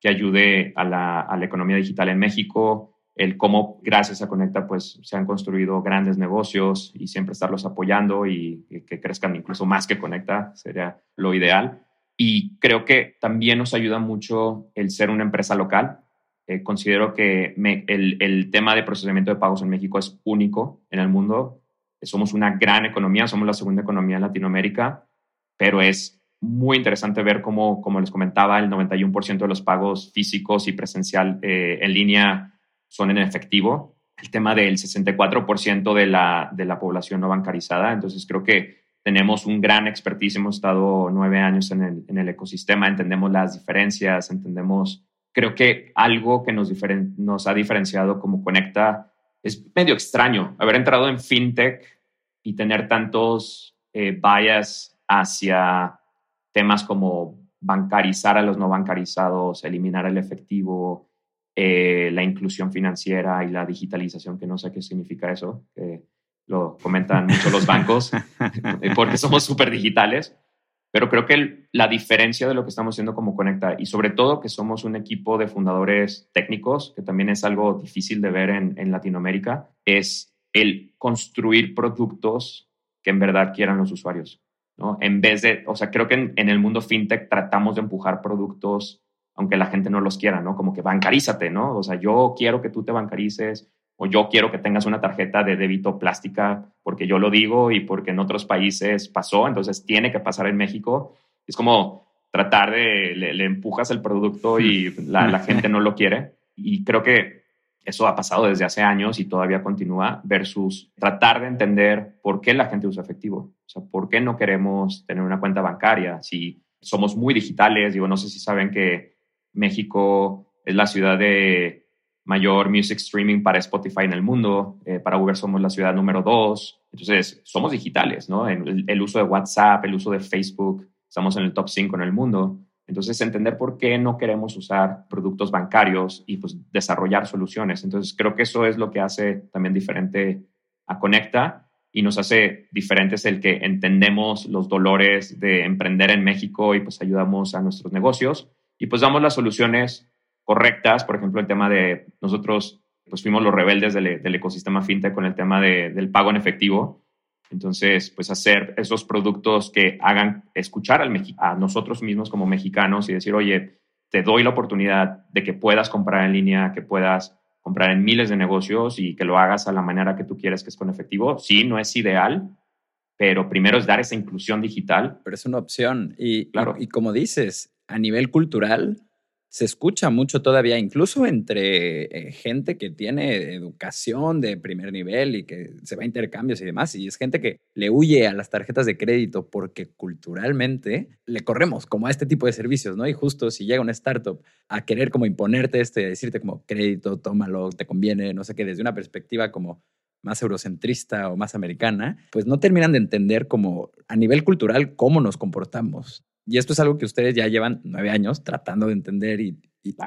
que ayude a la, economía digital en México, el cómo gracias a Conecta pues se han construido grandes negocios y siempre estarlos apoyando y que, que crezcan incluso más que Conecta sería lo ideal. Y creo que también nos ayuda mucho el ser una empresa local. Eh, considero que el, el, tema de procesamiento de pagos en México es único en el mundo. Somos una gran economía, somos la segunda economía en Latinoamérica, pero es muy interesante ver cómo, como les comentaba, el 91% de los pagos físicos y presencial eh, en línea son en efectivo. El tema del 64% de la, de la población no bancarizada. Entonces creo que tenemos un gran expertise, hemos estado nueve años en el, en el ecosistema, entendemos las diferencias, entendemos, creo que algo que nos, nos ha diferenciado como Conecta es medio extraño, haber entrado en fintech y tener tantos eh, bias hacia temas como bancarizar a los no bancarizados, eliminar el efectivo, eh, la inclusión financiera y la digitalización, que no sé qué significa eso, lo comentan mucho los bancos, porque somos súper digitales, pero creo que la diferencia de lo que estamos haciendo como Conecta y sobre todo que somos un equipo de fundadores técnicos, que también es algo difícil de ver en, en Latinoamérica, es el construir productos que en verdad quieran los usuarios. ¿no? En vez de, o sea, creo que en, en el mundo fintech tratamos de empujar productos aunque la gente no los quiera, ¿no? Como que bancarízate, ¿no? O sea, yo quiero que tú te bancarices o yo quiero que tengas una tarjeta de débito plástica porque yo lo digo y porque en otros países pasó, entonces tiene que pasar en México. Es como tratar de, le, empujas el producto y la, la gente no lo quiere. Y creo que eso ha pasado desde hace años y todavía continúa, versus tratar de entender por qué la gente usa efectivo. O sea, por qué no queremos tener una cuenta bancaria si somos muy digitales. Digo, no sé si saben que México es la ciudad de mayor music streaming para Spotify en el mundo. Eh, para Uber somos la ciudad número dos. Entonces, somos digitales, ¿no? El, uso de WhatsApp, el uso de Facebook, estamos en el top 5 en el mundo. Entonces, entender por qué no queremos usar productos bancarios y pues desarrollar soluciones. Entonces, creo que eso es lo que hace también diferente a Conecta y nos hace diferentes el que entendemos los dolores de emprender en México y pues ayudamos a nuestros negocios y pues damos las soluciones correctas. Por ejemplo, el tema de nosotros, pues fuimos los rebeldes del, del ecosistema fintech con el tema de, del pago en efectivo. Entonces, pues hacer esos productos que hagan escuchar al, a nosotros mismos como mexicanos y decir, oye, te doy la oportunidad de que puedas comprar en línea, que puedas comprar en miles de negocios y que lo hagas a la manera que tú quieres, que es con efectivo. Sí, no es ideal, pero primero es dar esa inclusión digital. Pero es una opción. Y, claro. y, y como dices, a nivel cultural se escucha mucho todavía, incluso entre eh, gente que tiene educación de primer nivel y que se va a intercambios y demás, y es gente que le huye a las tarjetas de crédito porque culturalmente le corremos como a este tipo de servicios, ¿no? Y justo si llega una startup a querer como imponerte este, decirte como crédito, tómalo, te conviene, no sé qué, desde una perspectiva como más eurocentrista o más americana, pues no terminan de entender como a nivel cultural cómo nos comportamos. Y esto es algo que ustedes ya llevan nueve años tratando de entender y,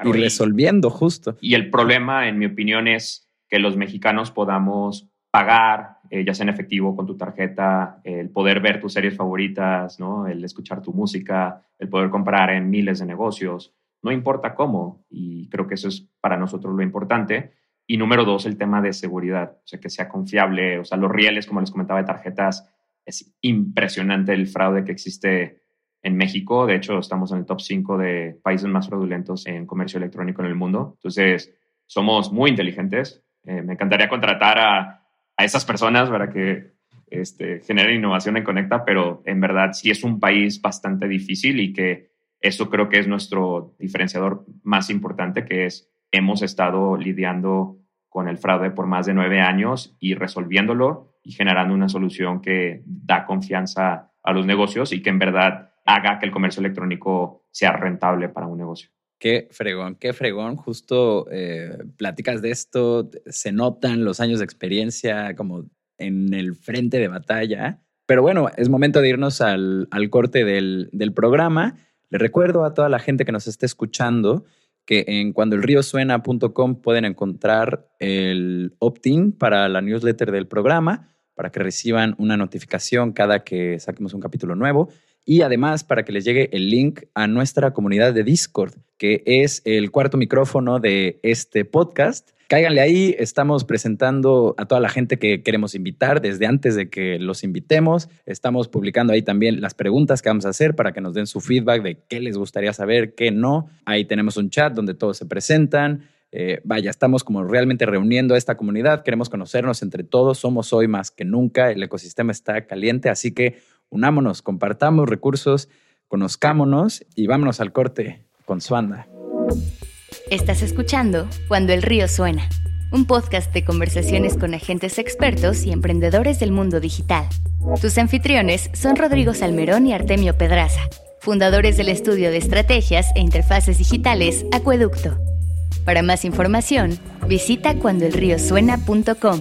resolviendo justo. Y el problema, en mi opinión, es que los mexicanos podamos pagar, eh, ya sea en efectivo con tu tarjeta, el poder ver tus series favoritas, ¿no? el escuchar tu música, el poder comprar en miles de negocios, no importa cómo. Y creo que eso es para nosotros lo importante. Y número dos, el tema de seguridad, o sea, que sea confiable, o sea, los rieles, como les comentaba, de tarjetas, es impresionante el fraude que existe en México. De hecho, estamos en el top 5 de países más fraudulentos en comercio electrónico en el mundo. Entonces, somos muy inteligentes. Eh, me encantaría contratar a, a, esas personas para que este, generen innovación en Conecta, pero en verdad sí es un país bastante difícil y que eso creo que es nuestro diferenciador más importante, que es hemos estado lidiando con el fraude por más de nueve años y resolviéndolo y generando una solución que da confianza a los negocios y que en verdad haga que el comercio electrónico sea rentable para un negocio. Qué fregón, qué fregón. Justo eh, platicas de esto, se notan los años de experiencia como en el frente de batalla. Pero bueno, es momento de irnos al, al corte del, del programa. Le recuerdo a toda la gente que nos esté escuchando que en cuandoelriosuena.com pueden encontrar el opt-in para la newsletter del programa, para que reciban una notificación cada que saquemos un capítulo nuevo y además para que les llegue el link a nuestra comunidad de Discord, que es el cuarto micrófono de este podcast. Cáiganle ahí, estamos presentando a toda la gente que queremos invitar desde antes de que los invitemos. Estamos publicando ahí también las preguntas que vamos a hacer para que nos den su feedback de qué les gustaría saber, qué no. Ahí tenemos un chat donde todos se presentan. Eh, vaya, estamos como realmente reuniendo a esta comunidad, queremos conocernos entre todos, somos hoy más que nunca, el ecosistema está caliente, así que unámonos, compartamos recursos, conozcámonos y vámonos al corte con Suanda. Estás escuchando Cuando el río suena, un podcast de conversaciones con agentes expertos y emprendedores del mundo digital. Tus anfitriones son Rodrigo Salmerón y Artemio Pedraza, fundadores del estudio de estrategias e interfaces digitales Acueducto. Para más información, visita cuandoelriosuena.com.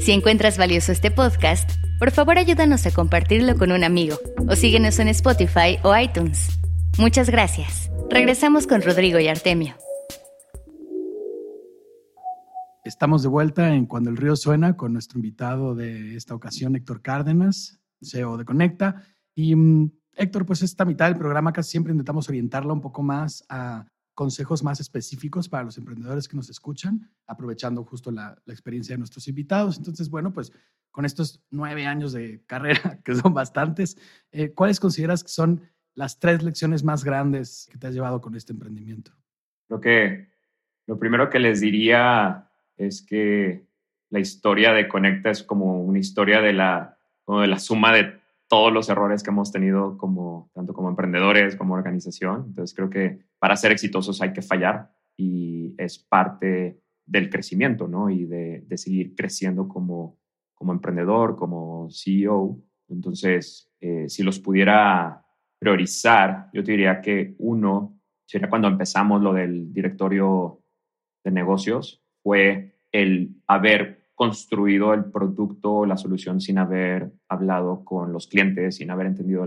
Si encuentras valioso este podcast, por favor ayúdanos a compartirlo con un amigo o síguenos en Spotify o iTunes. Muchas gracias. Regresamos con Rodrigo y Artemio. Estamos de vuelta en Cuando el río suena con nuestro invitado de esta ocasión, Héctor Cárdenas, CEO de Conecta. Y mm, Héctor, pues esta mitad del programa casi siempre intentamos orientarla un poco más a consejos más específicos para los emprendedores que nos escuchan, aprovechando justo la, experiencia de nuestros invitados. Entonces, bueno, pues con estos nueve años de carrera, que son bastantes, eh, ¿cuáles consideras que son las tres lecciones más grandes que te has llevado con este emprendimiento? Creo que lo primero que les diría es que la historia de Conecta es como una historia de la, de la suma de todos los errores que hemos tenido como, tanto como emprendedores como organización. Entonces creo que para ser exitosos hay que fallar y es parte del crecimiento, ¿no? Y de, seguir creciendo como, como emprendedor, como CEO. Entonces, eh, si los pudiera priorizar, yo te diría que uno sería cuando empezamos lo del directorio de negocios, fue el haber construido el producto, la solución sin haber hablado con los clientes, sin haber entendido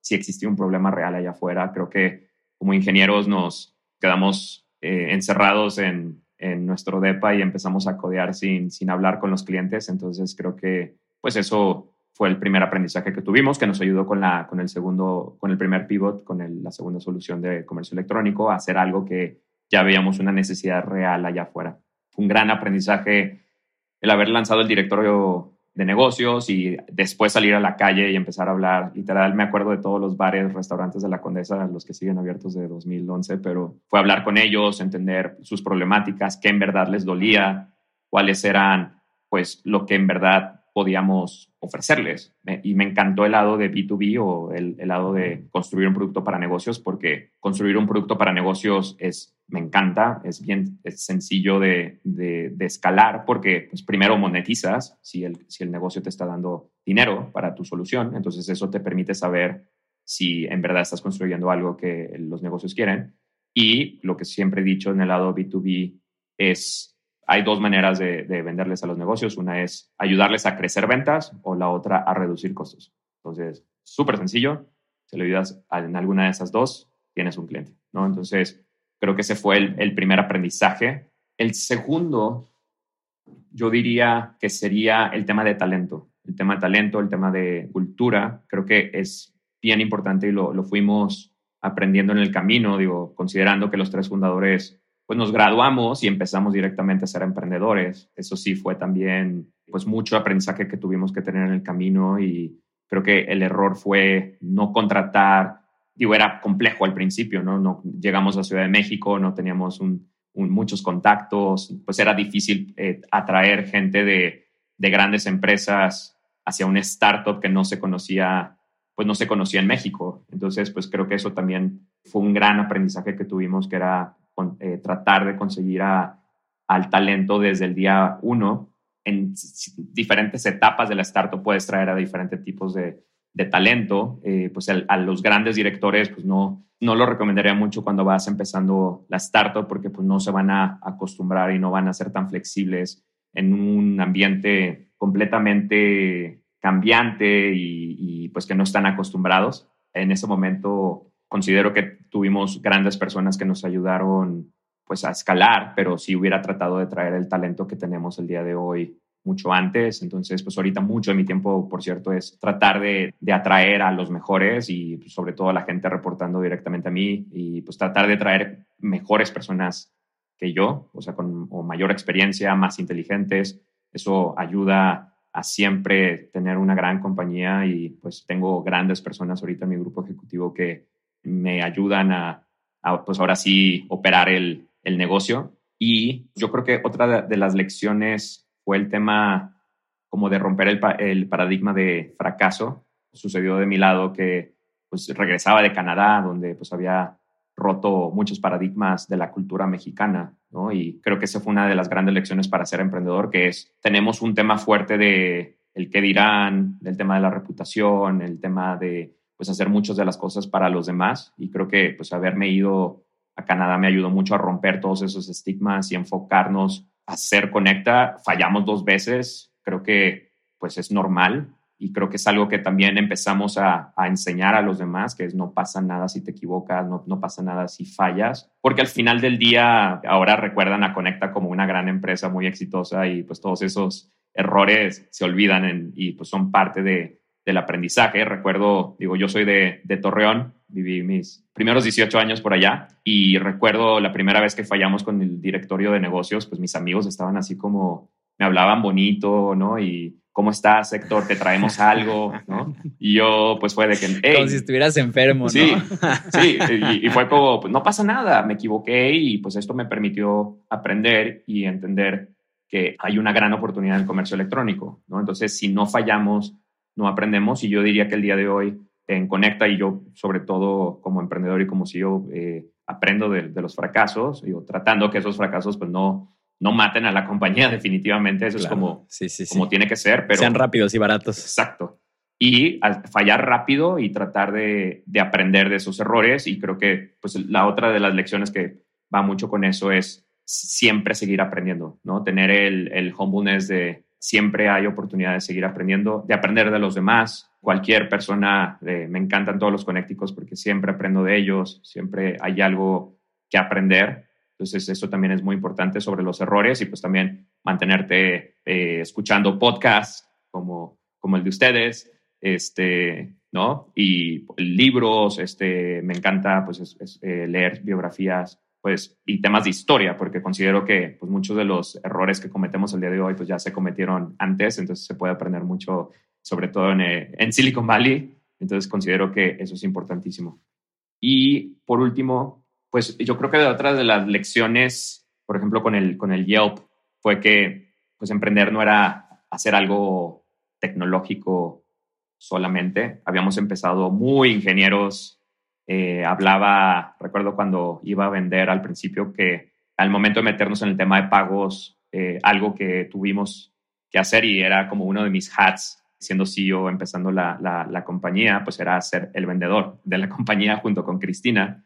si existía un problema real allá afuera. Creo que como ingenieros nos quedamos eh, encerrados en, en, nuestro DEPA y empezamos a codear sin, sin hablar con los clientes. Entonces creo que pues eso fue el primer aprendizaje que tuvimos, que nos ayudó con, la, con el segundo, con el primer pivot, con la segunda solución de comercio electrónico, a hacer algo que ya veíamos una necesidad real allá afuera un gran aprendizaje el haber lanzado el directorio de negocios y después salir a la calle y empezar a hablar. Literal, me acuerdo de todos los bares, restaurantes de la Condesa, los que siguen abiertos de 2011, pero fue hablar con ellos, entender sus problemáticas, qué en verdad les dolía, cuáles eran, pues, lo que en verdad podíamos ofrecerles. Y me encantó el lado de B2B o el, lado de construir un producto para negocios, porque construir un producto para negocios es, me encanta, es bien es sencillo de, de, escalar, porque pues, primero monetizas si el, si el negocio te está dando dinero para tu solución, entonces eso te permite saber si en verdad estás construyendo algo que los negocios quieren. Y lo que siempre he dicho en el lado B2B es hay dos maneras de, venderles a los negocios. Una es ayudarles a crecer ventas o la otra a reducir costos. Entonces, súper sencillo. Si le ayudas en alguna de esas dos, tienes un cliente, ¿no? Entonces, creo que ese fue el, primer aprendizaje. El segundo, yo diría que sería el tema de talento. El tema de talento, el tema de cultura, creo que es bien importante y lo, lo fuimos aprendiendo en el camino, digo, considerando que los tres fundadores pues nos graduamos y empezamos directamente a ser emprendedores. Eso sí fue también pues mucho aprendizaje que tuvimos que tener en el camino y creo que el error fue no contratar, digo, era complejo al principio, ¿no? no llegamos a Ciudad de México, no teníamos muchos contactos, pues era difícil eh, atraer gente de, de grandes empresas hacia un startup que no se conocía, pues no se conocía en México. Entonces, pues creo que eso también fue un gran aprendizaje que tuvimos, que era eh, tratar de conseguir al talento desde el día uno. En diferentes etapas de la startup puedes traer a diferentes tipos de, talento. Eh, pues a los grandes directores, pues no, no lo recomendaría mucho cuando vas empezando la startup porque pues no se van a acostumbrar y no van a ser tan flexibles en un ambiente completamente cambiante y, y pues que no están acostumbrados. En ese momento considero que tuvimos grandes personas que nos ayudaron pues a escalar, pero si hubiera tratado de traer el talento que tenemos el día de hoy mucho antes. Entonces, pues ahorita mucho de mi tiempo, por cierto, es tratar de, atraer a los mejores y pues, sobre todo a la gente reportando directamente a mí y pues tratar de traer mejores personas que yo, o sea, con mayor experiencia, más inteligentes. Eso ayuda a siempre tener una gran compañía y pues tengo grandes personas ahorita en mi grupo ejecutivo que me ayudan a, pues ahora sí, operar el, el, negocio. Y yo creo que otra de las lecciones fue el tema como de romper el, el paradigma de fracaso. Sucedió de mi lado que pues regresaba de Canadá, donde pues había roto muchos paradigmas de la cultura mexicana ¿no? Y creo que esa fue una de las grandes lecciones para ser emprendedor, que es, tenemos un tema fuerte de el qué dirán, del tema de la reputación, el tema de pues hacer muchas de las cosas para los demás. Y creo que pues haberme ido a Canadá me ayudó mucho a romper todos esos estigmas y enfocarnos a ser conecta. Fallamos dos veces, creo que pues es normal. Y creo que es algo que también empezamos a, enseñar a los demás, que es no pasa nada si te equivocas, no, no pasa nada si fallas, porque al final del día ahora recuerdan a Conecta como una gran empresa muy exitosa y pues todos esos errores se olvidan y pues son parte de, del aprendizaje. Recuerdo, digo, yo soy de, de Torreón, viví mis primeros 18 años por allá y recuerdo la primera vez que fallamos con el directorio de negocios, pues mis amigos estaban así como, me hablaban bonito, ¿no? Y ¿cómo estás, Héctor? Te traemos algo, ¿no? Y yo, pues fue de que... como si estuvieras enfermo, ¿no? Sí, sí, y, y, fue como, pues no pasa nada, me equivoqué y pues esto me permitió aprender y entender que hay una gran oportunidad en el comercio electrónico, ¿no? Entonces, si no fallamos, no aprendemos y yo diría que el día de hoy en Conecta y yo, sobre todo como emprendedor y como CEO, eh, aprendo de, los fracasos, digo, tratando que esos fracasos pues no, no maten a la compañía definitivamente, eso es como, como tiene que ser. Pero, Sean rápidos y baratos. Exacto. Y al fallar rápido y tratar de, de aprender de esos errores y creo que pues la otra de las lecciones que va mucho con eso es siempre seguir aprendiendo, ¿no? Tener el, el humbleness de siempre hay oportunidad de seguir aprendiendo, de aprender de los demás. Cualquier persona, me encantan todos los conécticos porque siempre aprendo de ellos, siempre hay algo que aprender. Entonces, eso también es muy importante sobre los errores y pues también mantenerte eh, escuchando podcasts como, como el de ustedes, este, ¿no? Y libros, este, me encanta pues eh, leer biografías pues, y temas de historia, porque considero que pues, muchos de los errores que cometemos el día de hoy pues, ya se cometieron antes, entonces se puede aprender mucho, sobre todo en, eh, en Silicon Valley, entonces considero que eso es importantísimo. Y por último, pues yo creo que de otras de las lecciones, por ejemplo, con el, con el Yelp, fue que pues emprender no era hacer algo tecnológico solamente. Habíamos empezado muy ingenieros eh, hablaba, recuerdo cuando iba a vender al principio, que al momento de meternos en el tema de pagos, eh, algo que tuvimos que hacer y era como uno de mis hats, siendo CEO, empezando la, la, compañía, pues era ser el vendedor de la compañía junto con Cristina.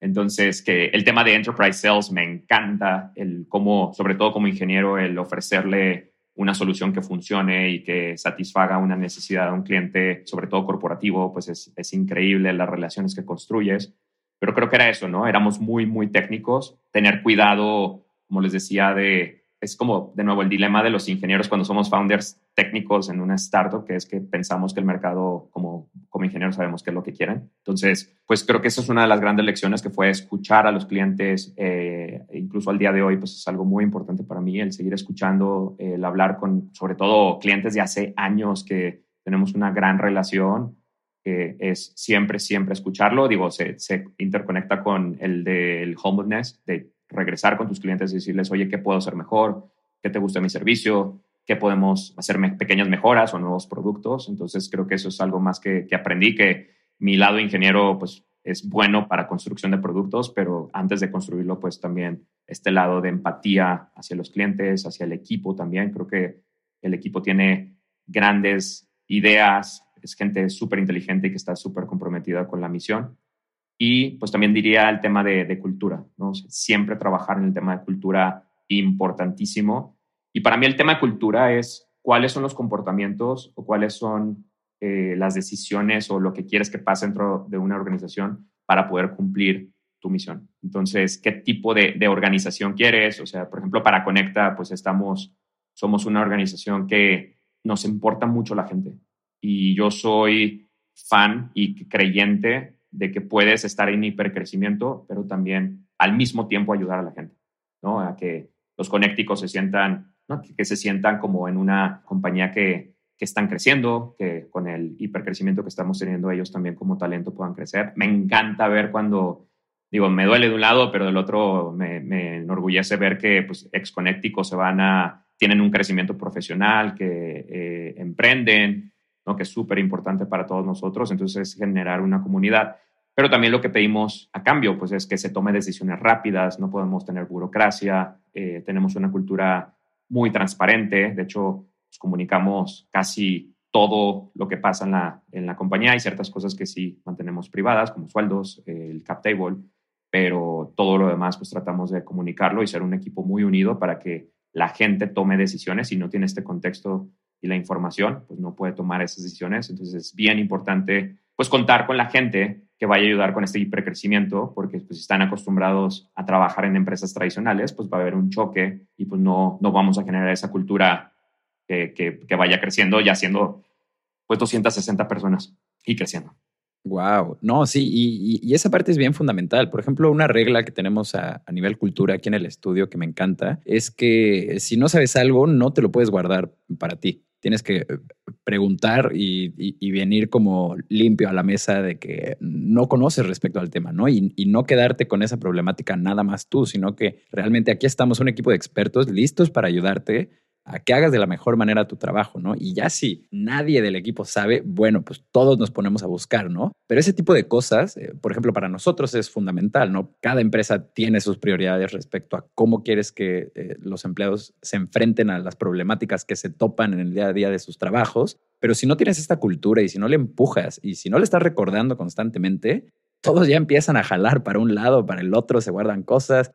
Entonces, que el tema de enterprise sales me encanta, el cómo, sobre todo como ingeniero, el ofrecerle una solución que funcione y que satisfaga una necesidad de un cliente, sobre todo corporativo, pues es, es increíble las relaciones que construyes. Pero creo que era eso, ¿no? Éramos muy, muy técnicos. Tener cuidado, como les decía, de es como, de nuevo, el dilema de los ingenieros cuando somos founders técnicos en una startup, que es que pensamos que el mercado, como, como ingenieros, sabemos qué es lo que quieren. Entonces, pues creo que esa es una de las grandes lecciones que fue escuchar a los clientes, eh, incluso al día de hoy, pues es algo muy importante para mí, el seguir escuchando, el hablar con, sobre todo, clientes de hace años que tenemos una gran relación, que es siempre, siempre escucharlo. Digo, se, interconecta con el del homelessness, de regresar con tus clientes y decirles, oye, ¿qué puedo hacer mejor? ¿Qué te gusta mi servicio? ¿Qué podemos hacer pequeñas mejoras o nuevos productos? Entonces creo que eso es algo más que, que aprendí, que mi lado ingeniero pues es bueno para construcción de productos, pero antes de construirlo pues también este lado de empatía hacia los clientes, hacia el equipo también. Creo que el equipo tiene grandes ideas, es gente súper inteligente y que está súper comprometida con la misión. Y pues también diría el tema de, cultura, ¿no? siempre trabajar en el tema de cultura importantísimo. Y para mí el tema de cultura es cuáles son los comportamientos o cuáles son eh, las decisiones o lo que quieres que pase dentro de una organización para poder cumplir tu misión. Entonces, ¿qué tipo de, de, organización quieres? O sea, por ejemplo, para Conecta, pues estamos, somos una organización que nos importa mucho la gente. Y yo soy fan y creyente de que puedes estar en hipercrecimiento, pero también al mismo tiempo ayudar a la gente, ¿no? A que los conécticos se sientan, ¿no? que, se sientan como en una compañía que, que están creciendo, que con el hipercrecimiento que estamos teniendo ellos también como talento puedan crecer. Me encanta ver cuando, digo, me duele de un lado, pero del otro me, me enorgullece ver que pues, exconécticos se van a, tienen un crecimiento profesional, que eh, emprenden, ¿no? que es súper importante para todos nosotros. Entonces, generar una comunidad. pero también lo que pedimos a cambio pues es que se tome decisiones rápidas, no podemos tener burocracia, eh, tenemos una cultura muy transparente, de hecho comunicamos casi todo lo que pasa en la, en la compañía. Hay ciertas cosas que sí mantenemos privadas, como sueldos, el cap table, pero todo lo demás pues tratamos de comunicarlo y ser un equipo muy unido para que la gente tome decisiones. Si no tiene este contexto y la información, pues no puede tomar esas decisiones. Entonces es bien importante pues contar con la gente que vaya a ayudar con este hipercrecimiento, porque pues, si están acostumbrados a trabajar en empresas tradicionales, pues va a haber un choque y pues no, no vamos a generar esa cultura que, vaya creciendo, ya siendo pues 260 personas y creciendo. Wow, no, sí, y, esa parte es bien fundamental. Por ejemplo, una regla que tenemos a, nivel cultura aquí en el estudio que me encanta es que si no sabes algo, no te lo puedes guardar para ti. Tienes que eh, preguntar y, venir como limpio a la mesa de que no conoces respecto al tema, ¿no? Y, y no quedarte con esa problemática nada más tú, sino que realmente aquí estamos un equipo de expertos listos para ayudarte a que hagas de la mejor manera tu trabajo, ¿no? Y ya si nadie del equipo sabe, bueno, pues todos nos ponemos a buscar, ¿no? Pero ese tipo de cosas, eh, por ejemplo, para nosotros es fundamental, ¿no? Cada empresa tiene sus prioridades respecto a cómo quieres que eh, los empleados se enfrenten a las problemáticas que se topan en el día a día de sus trabajos. Pero si no tienes esta cultura y si no le empujas y si no le estás recordando constantemente, todos ya empiezan a jalar para un lado, para el otro, se guardan cosas.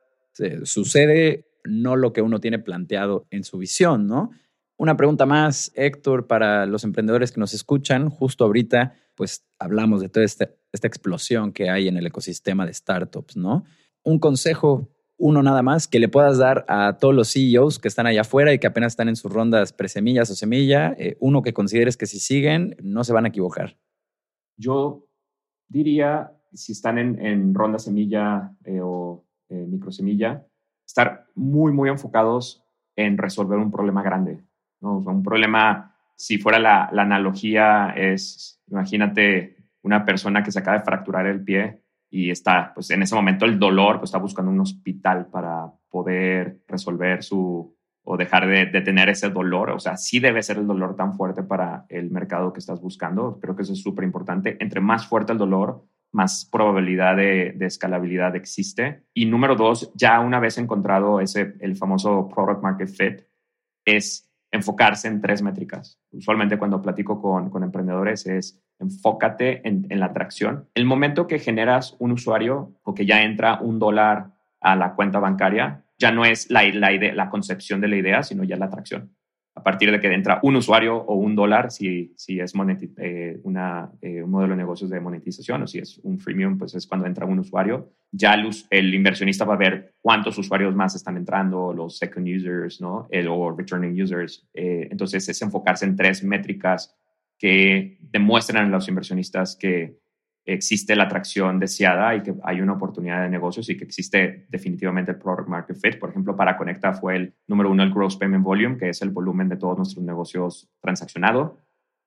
sucede no lo que uno tiene planteado en su visión, ¿no? Una pregunta más, Héctor, para los emprendedores que nos escuchan, justo ahorita, pues hablamos de toda esta, esta explosión que hay en el ecosistema de startups, ¿no? Un consejo, uno nada más, que le puedas dar a todos los CEOs que están allá afuera y que apenas están en sus rondas presemillas o semilla, eh, uno que consideres que si siguen no se van a equivocar. Yo diría, si están en, en ronda semilla eh, o eh, microsemilla, estar muy, muy enfocados en resolver un problema grande. ¿no? un problema, si fuera la, analogía, es, imagínate una persona que se acaba de fracturar el pie y está, pues en ese momento el dolor, pues está buscando un hospital para poder resolver su o dejar de, de, tener ese dolor. O sea, sí debe ser el dolor tan fuerte para el mercado que estás buscando. Creo que eso es súper importante. Entre más fuerte el dolor, más probabilidad de, escalabilidad existe. Y número dos, ya una vez encontrado ese, el famoso product market fit, es enfocarse en tres métricas. Usualmente cuando platico con, con emprendedores es enfócate en, en, la atracción. El momento que generas un usuario o que ya entra un dólar a la cuenta bancaria, ya no es la, la, idea, la concepción de la idea, sino ya la atracción a partir de que entra un usuario o un dólar, si, si es eh, una, eh, un modelo de negocios de monetización o si es un freemium, pues es cuando entra un usuario. Ya el, el, inversionista va a ver cuántos usuarios más están entrando, los second users, ¿no? El, o returning users. Eh, entonces es enfocarse en tres métricas que demuestran a los inversionistas que existe la atracción deseada y que hay una oportunidad de negocios y que existe definitivamente el product market fit. Por ejemplo, para Conecta fue el número uno el gross payment volume, que es el volumen de todos nuestros negocios transaccionado.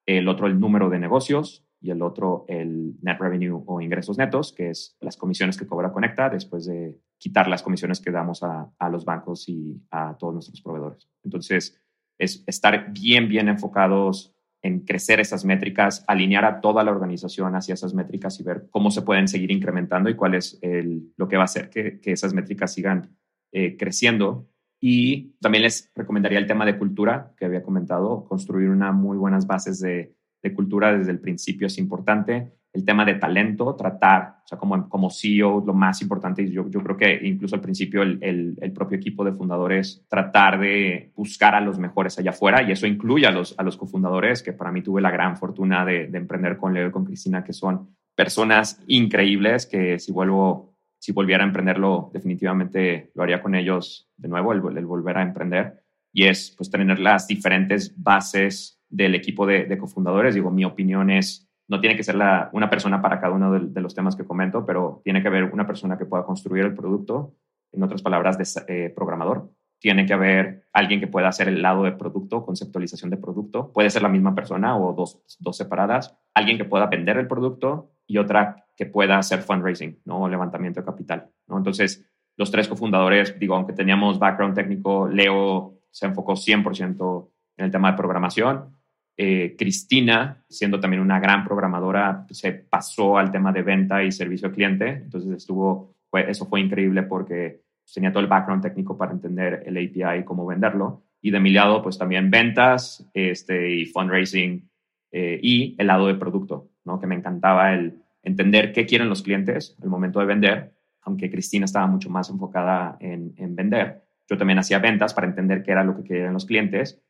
El otro el número de negocios y el otro el net revenue o ingresos netos, que es las comisiones que cobra Conecta después de quitar las comisiones que damos a, a los bancos y a todos nuestros proveedores. Entonces, es estar bien, bien enfocados en crecer esas métricas, alinear a toda la organización hacia esas métricas y ver cómo se pueden seguir incrementando y cuál es el, lo que va a hacer que, que esas métricas sigan eh, creciendo. Y también les recomendaría el tema de cultura que había comentado, construir una muy buenas bases de, de cultura desde el principio es importante el tema de talento, tratar, o sea, como, como CEO, lo más importante, yo, yo creo que incluso al principio el, el, propio equipo de fundadores, tratar de buscar a los mejores allá afuera, y eso incluye a los, a los cofundadores, que para mí tuve la gran fortuna de, de emprender con Leo y con Cristina, que son personas increíbles, que si vuelvo, si volviera a emprenderlo, definitivamente lo haría con ellos de nuevo, el, el volver a emprender, y es pues tener las diferentes bases del equipo de, de cofundadores. Digo, mi opinión es no tiene que ser una persona para cada uno de, los temas que comento, pero tiene que haber una persona que pueda construir el producto, en otras palabras, de, eh, programador. Tiene que haber alguien que pueda hacer el lado de producto, conceptualización de producto. Puede ser la misma persona o dos, dos separadas. Alguien que pueda vender el producto y otra que pueda hacer fundraising, ¿no? levantamiento de capital. ¿no? Entonces, los tres cofundadores, digo, aunque teníamos background técnico, Leo se enfocó 100% en el tema de programación eh, Cristina, siendo también una gran programadora, se pasó al tema de venta y servicio al cliente. Entonces estuvo, eso fue increíble porque tenía todo el background técnico para entender el API y cómo venderlo. Y de mi lado, pues también ventas este, y fundraising eh, y el lado de producto, ¿no? que me encantaba el entender qué quieren los clientes al momento de vender, aunque Cristina estaba mucho más enfocada en, en vender. Yo también hacía ventas para entender qué era lo que querían los clientes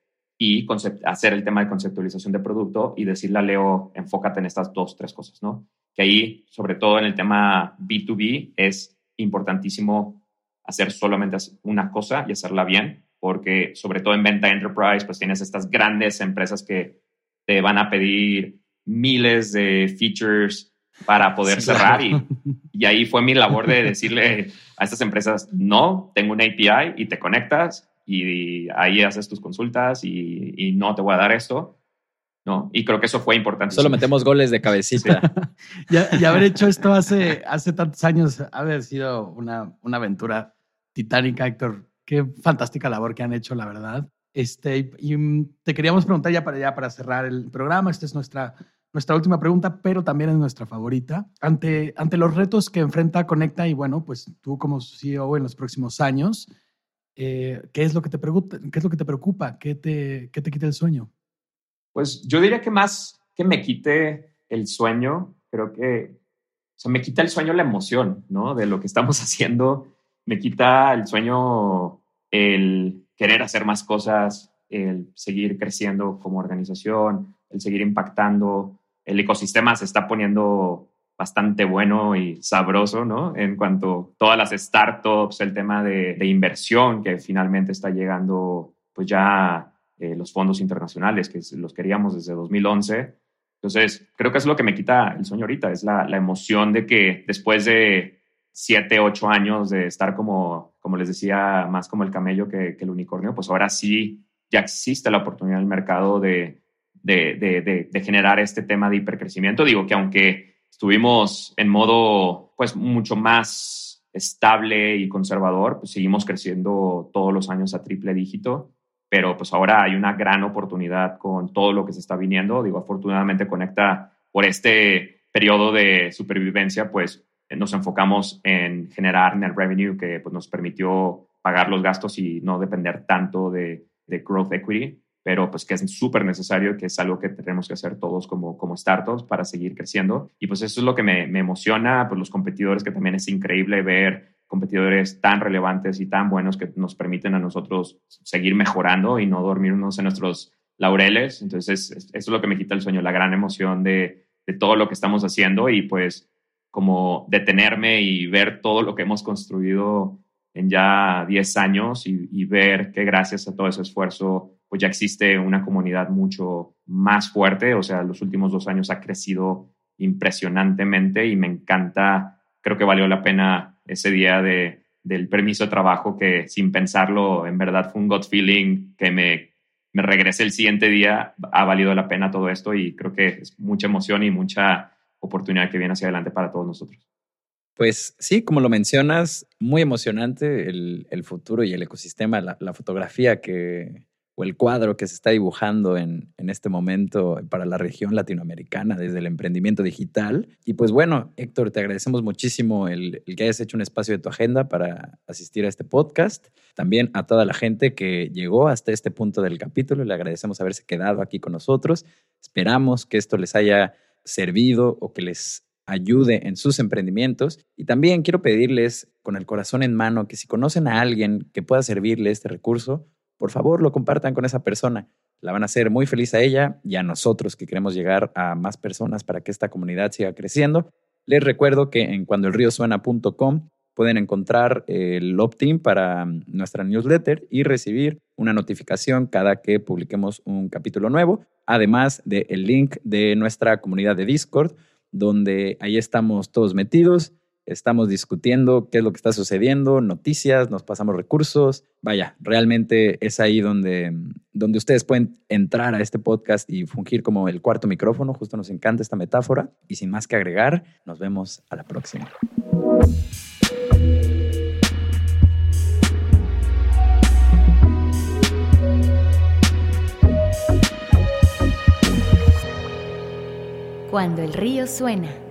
y hacer el tema de conceptualización de producto y decirle a Leo, enfócate en estas dos, tres cosas, ¿no? Que ahí, sobre todo en el tema B2B, es importantísimo hacer solamente una cosa y hacerla bien, porque sobre todo en venta enterprise, pues tienes estas grandes empresas que te van a pedir miles de features para poder cerrar y, y ahí fue mi labor de decirle a estas empresas, no, tengo un API y te conectas y ahí haces tus consultas y, no te voy a dar esto. ¿no? Y creo que eso fue importante. Solo metemos goles de cabecita. y, haber hecho esto hace, hace tantos años, haber sido una, una aventura titánica, Héctor. Qué fantástica labor que han hecho, la verdad. Este, y te queríamos preguntar ya para, ya para cerrar el programa. Esta es nuestra, nuestra última pregunta, pero también es nuestra favorita. Ante, ante los retos que enfrenta Conecta y bueno, pues tú como CEO en los próximos años, eh, ¿qué, es lo que te preocupa, ¿qué es lo que te preocupa? ¿Qué te, qué te quita el sueño? Pues yo diría que más que me quite el sueño, creo que o sea, me quita el sueño la emoción, ¿no? De lo que estamos haciendo, me quita el sueño el querer hacer más cosas, el seguir creciendo como organización, el seguir impactando. El ecosistema se está poniendo bastante bueno y sabroso, ¿no? En cuanto a todas las startups, el tema de, inversión que finalmente está llegando, pues ya eh, los fondos internacionales, que los queríamos desde 2011. Entonces, creo que es lo que me quita el sueño ahorita, es la, emoción de que después de siete, ocho años de estar como, como les decía, más como el camello que, que el unicornio, pues ahora sí ya existe la oportunidad en el mercado de, de, de, de generar este tema de hipercrecimiento. Digo que aunque estuvimos en modo pues mucho más estable y conservador, pues seguimos creciendo todos los años a triple dígito, pero pues ahora hay una gran oportunidad con todo lo que se está viniendo. Digo, afortunadamente conecta por este periodo de supervivencia, pues nos enfocamos en generar net revenue que pues, nos permitió pagar los gastos y no depender tanto de, de growth equity pero pues que es súper necesario, que es algo que tenemos que hacer todos como, como startups para seguir creciendo. Y pues eso es lo que me, me emociona, pues los competidores, que también es increíble ver competidores tan relevantes y tan buenos que nos permiten a nosotros seguir mejorando y no dormirnos en nuestros laureles. Entonces, eso es lo que me quita el sueño, la gran emoción de, de todo lo que estamos haciendo y pues como detenerme y ver todo lo que hemos construido en ya 10 años y, y ver que gracias a todo ese esfuerzo pues ya existe una comunidad mucho más fuerte, o sea, los últimos dos años ha crecido impresionantemente y me encanta, creo que valió la pena ese día de, del permiso de trabajo que sin pensarlo, en verdad fue un gut feeling que me, me regresé el siguiente día, ha valido la pena todo esto y creo que es mucha emoción y mucha oportunidad que viene hacia adelante para todos nosotros. Pues sí, como lo mencionas, muy emocionante el, el futuro y el ecosistema, la, la fotografía que, el cuadro que se está dibujando en, este momento para la región latinoamericana desde el emprendimiento digital. Y pues bueno, Héctor, te agradecemos muchísimo el, que hayas hecho un espacio de tu agenda para asistir a este podcast. También a toda la gente que llegó hasta este punto del capítulo, le agradecemos haberse quedado aquí con nosotros. Esperamos que esto les haya servido o que les ayude en sus emprendimientos. Y también quiero pedirles con el corazón en mano que si conocen a alguien que pueda servirle este recurso, por favor lo compartan con esa persona. La van a hacer muy feliz a ella y a nosotros que queremos llegar a más personas para que esta comunidad siga creciendo. Les recuerdo que en cuandoelriosuena.com pueden encontrar el opt-in para nuestra newsletter y recibir una notificación cada que publiquemos un capítulo nuevo, además del link de nuestra comunidad de Discord, donde ahí estamos todos metidos estamos discutiendo qué es lo que está sucediendo, noticias, nos pasamos recursos. Vaya, realmente es ahí donde, donde ustedes pueden entrar a este podcast y fungir como el cuarto micrófono. Justo nos encanta esta metáfora. Y sin más que agregar, nos vemos a la próxima. Cuando el río suena.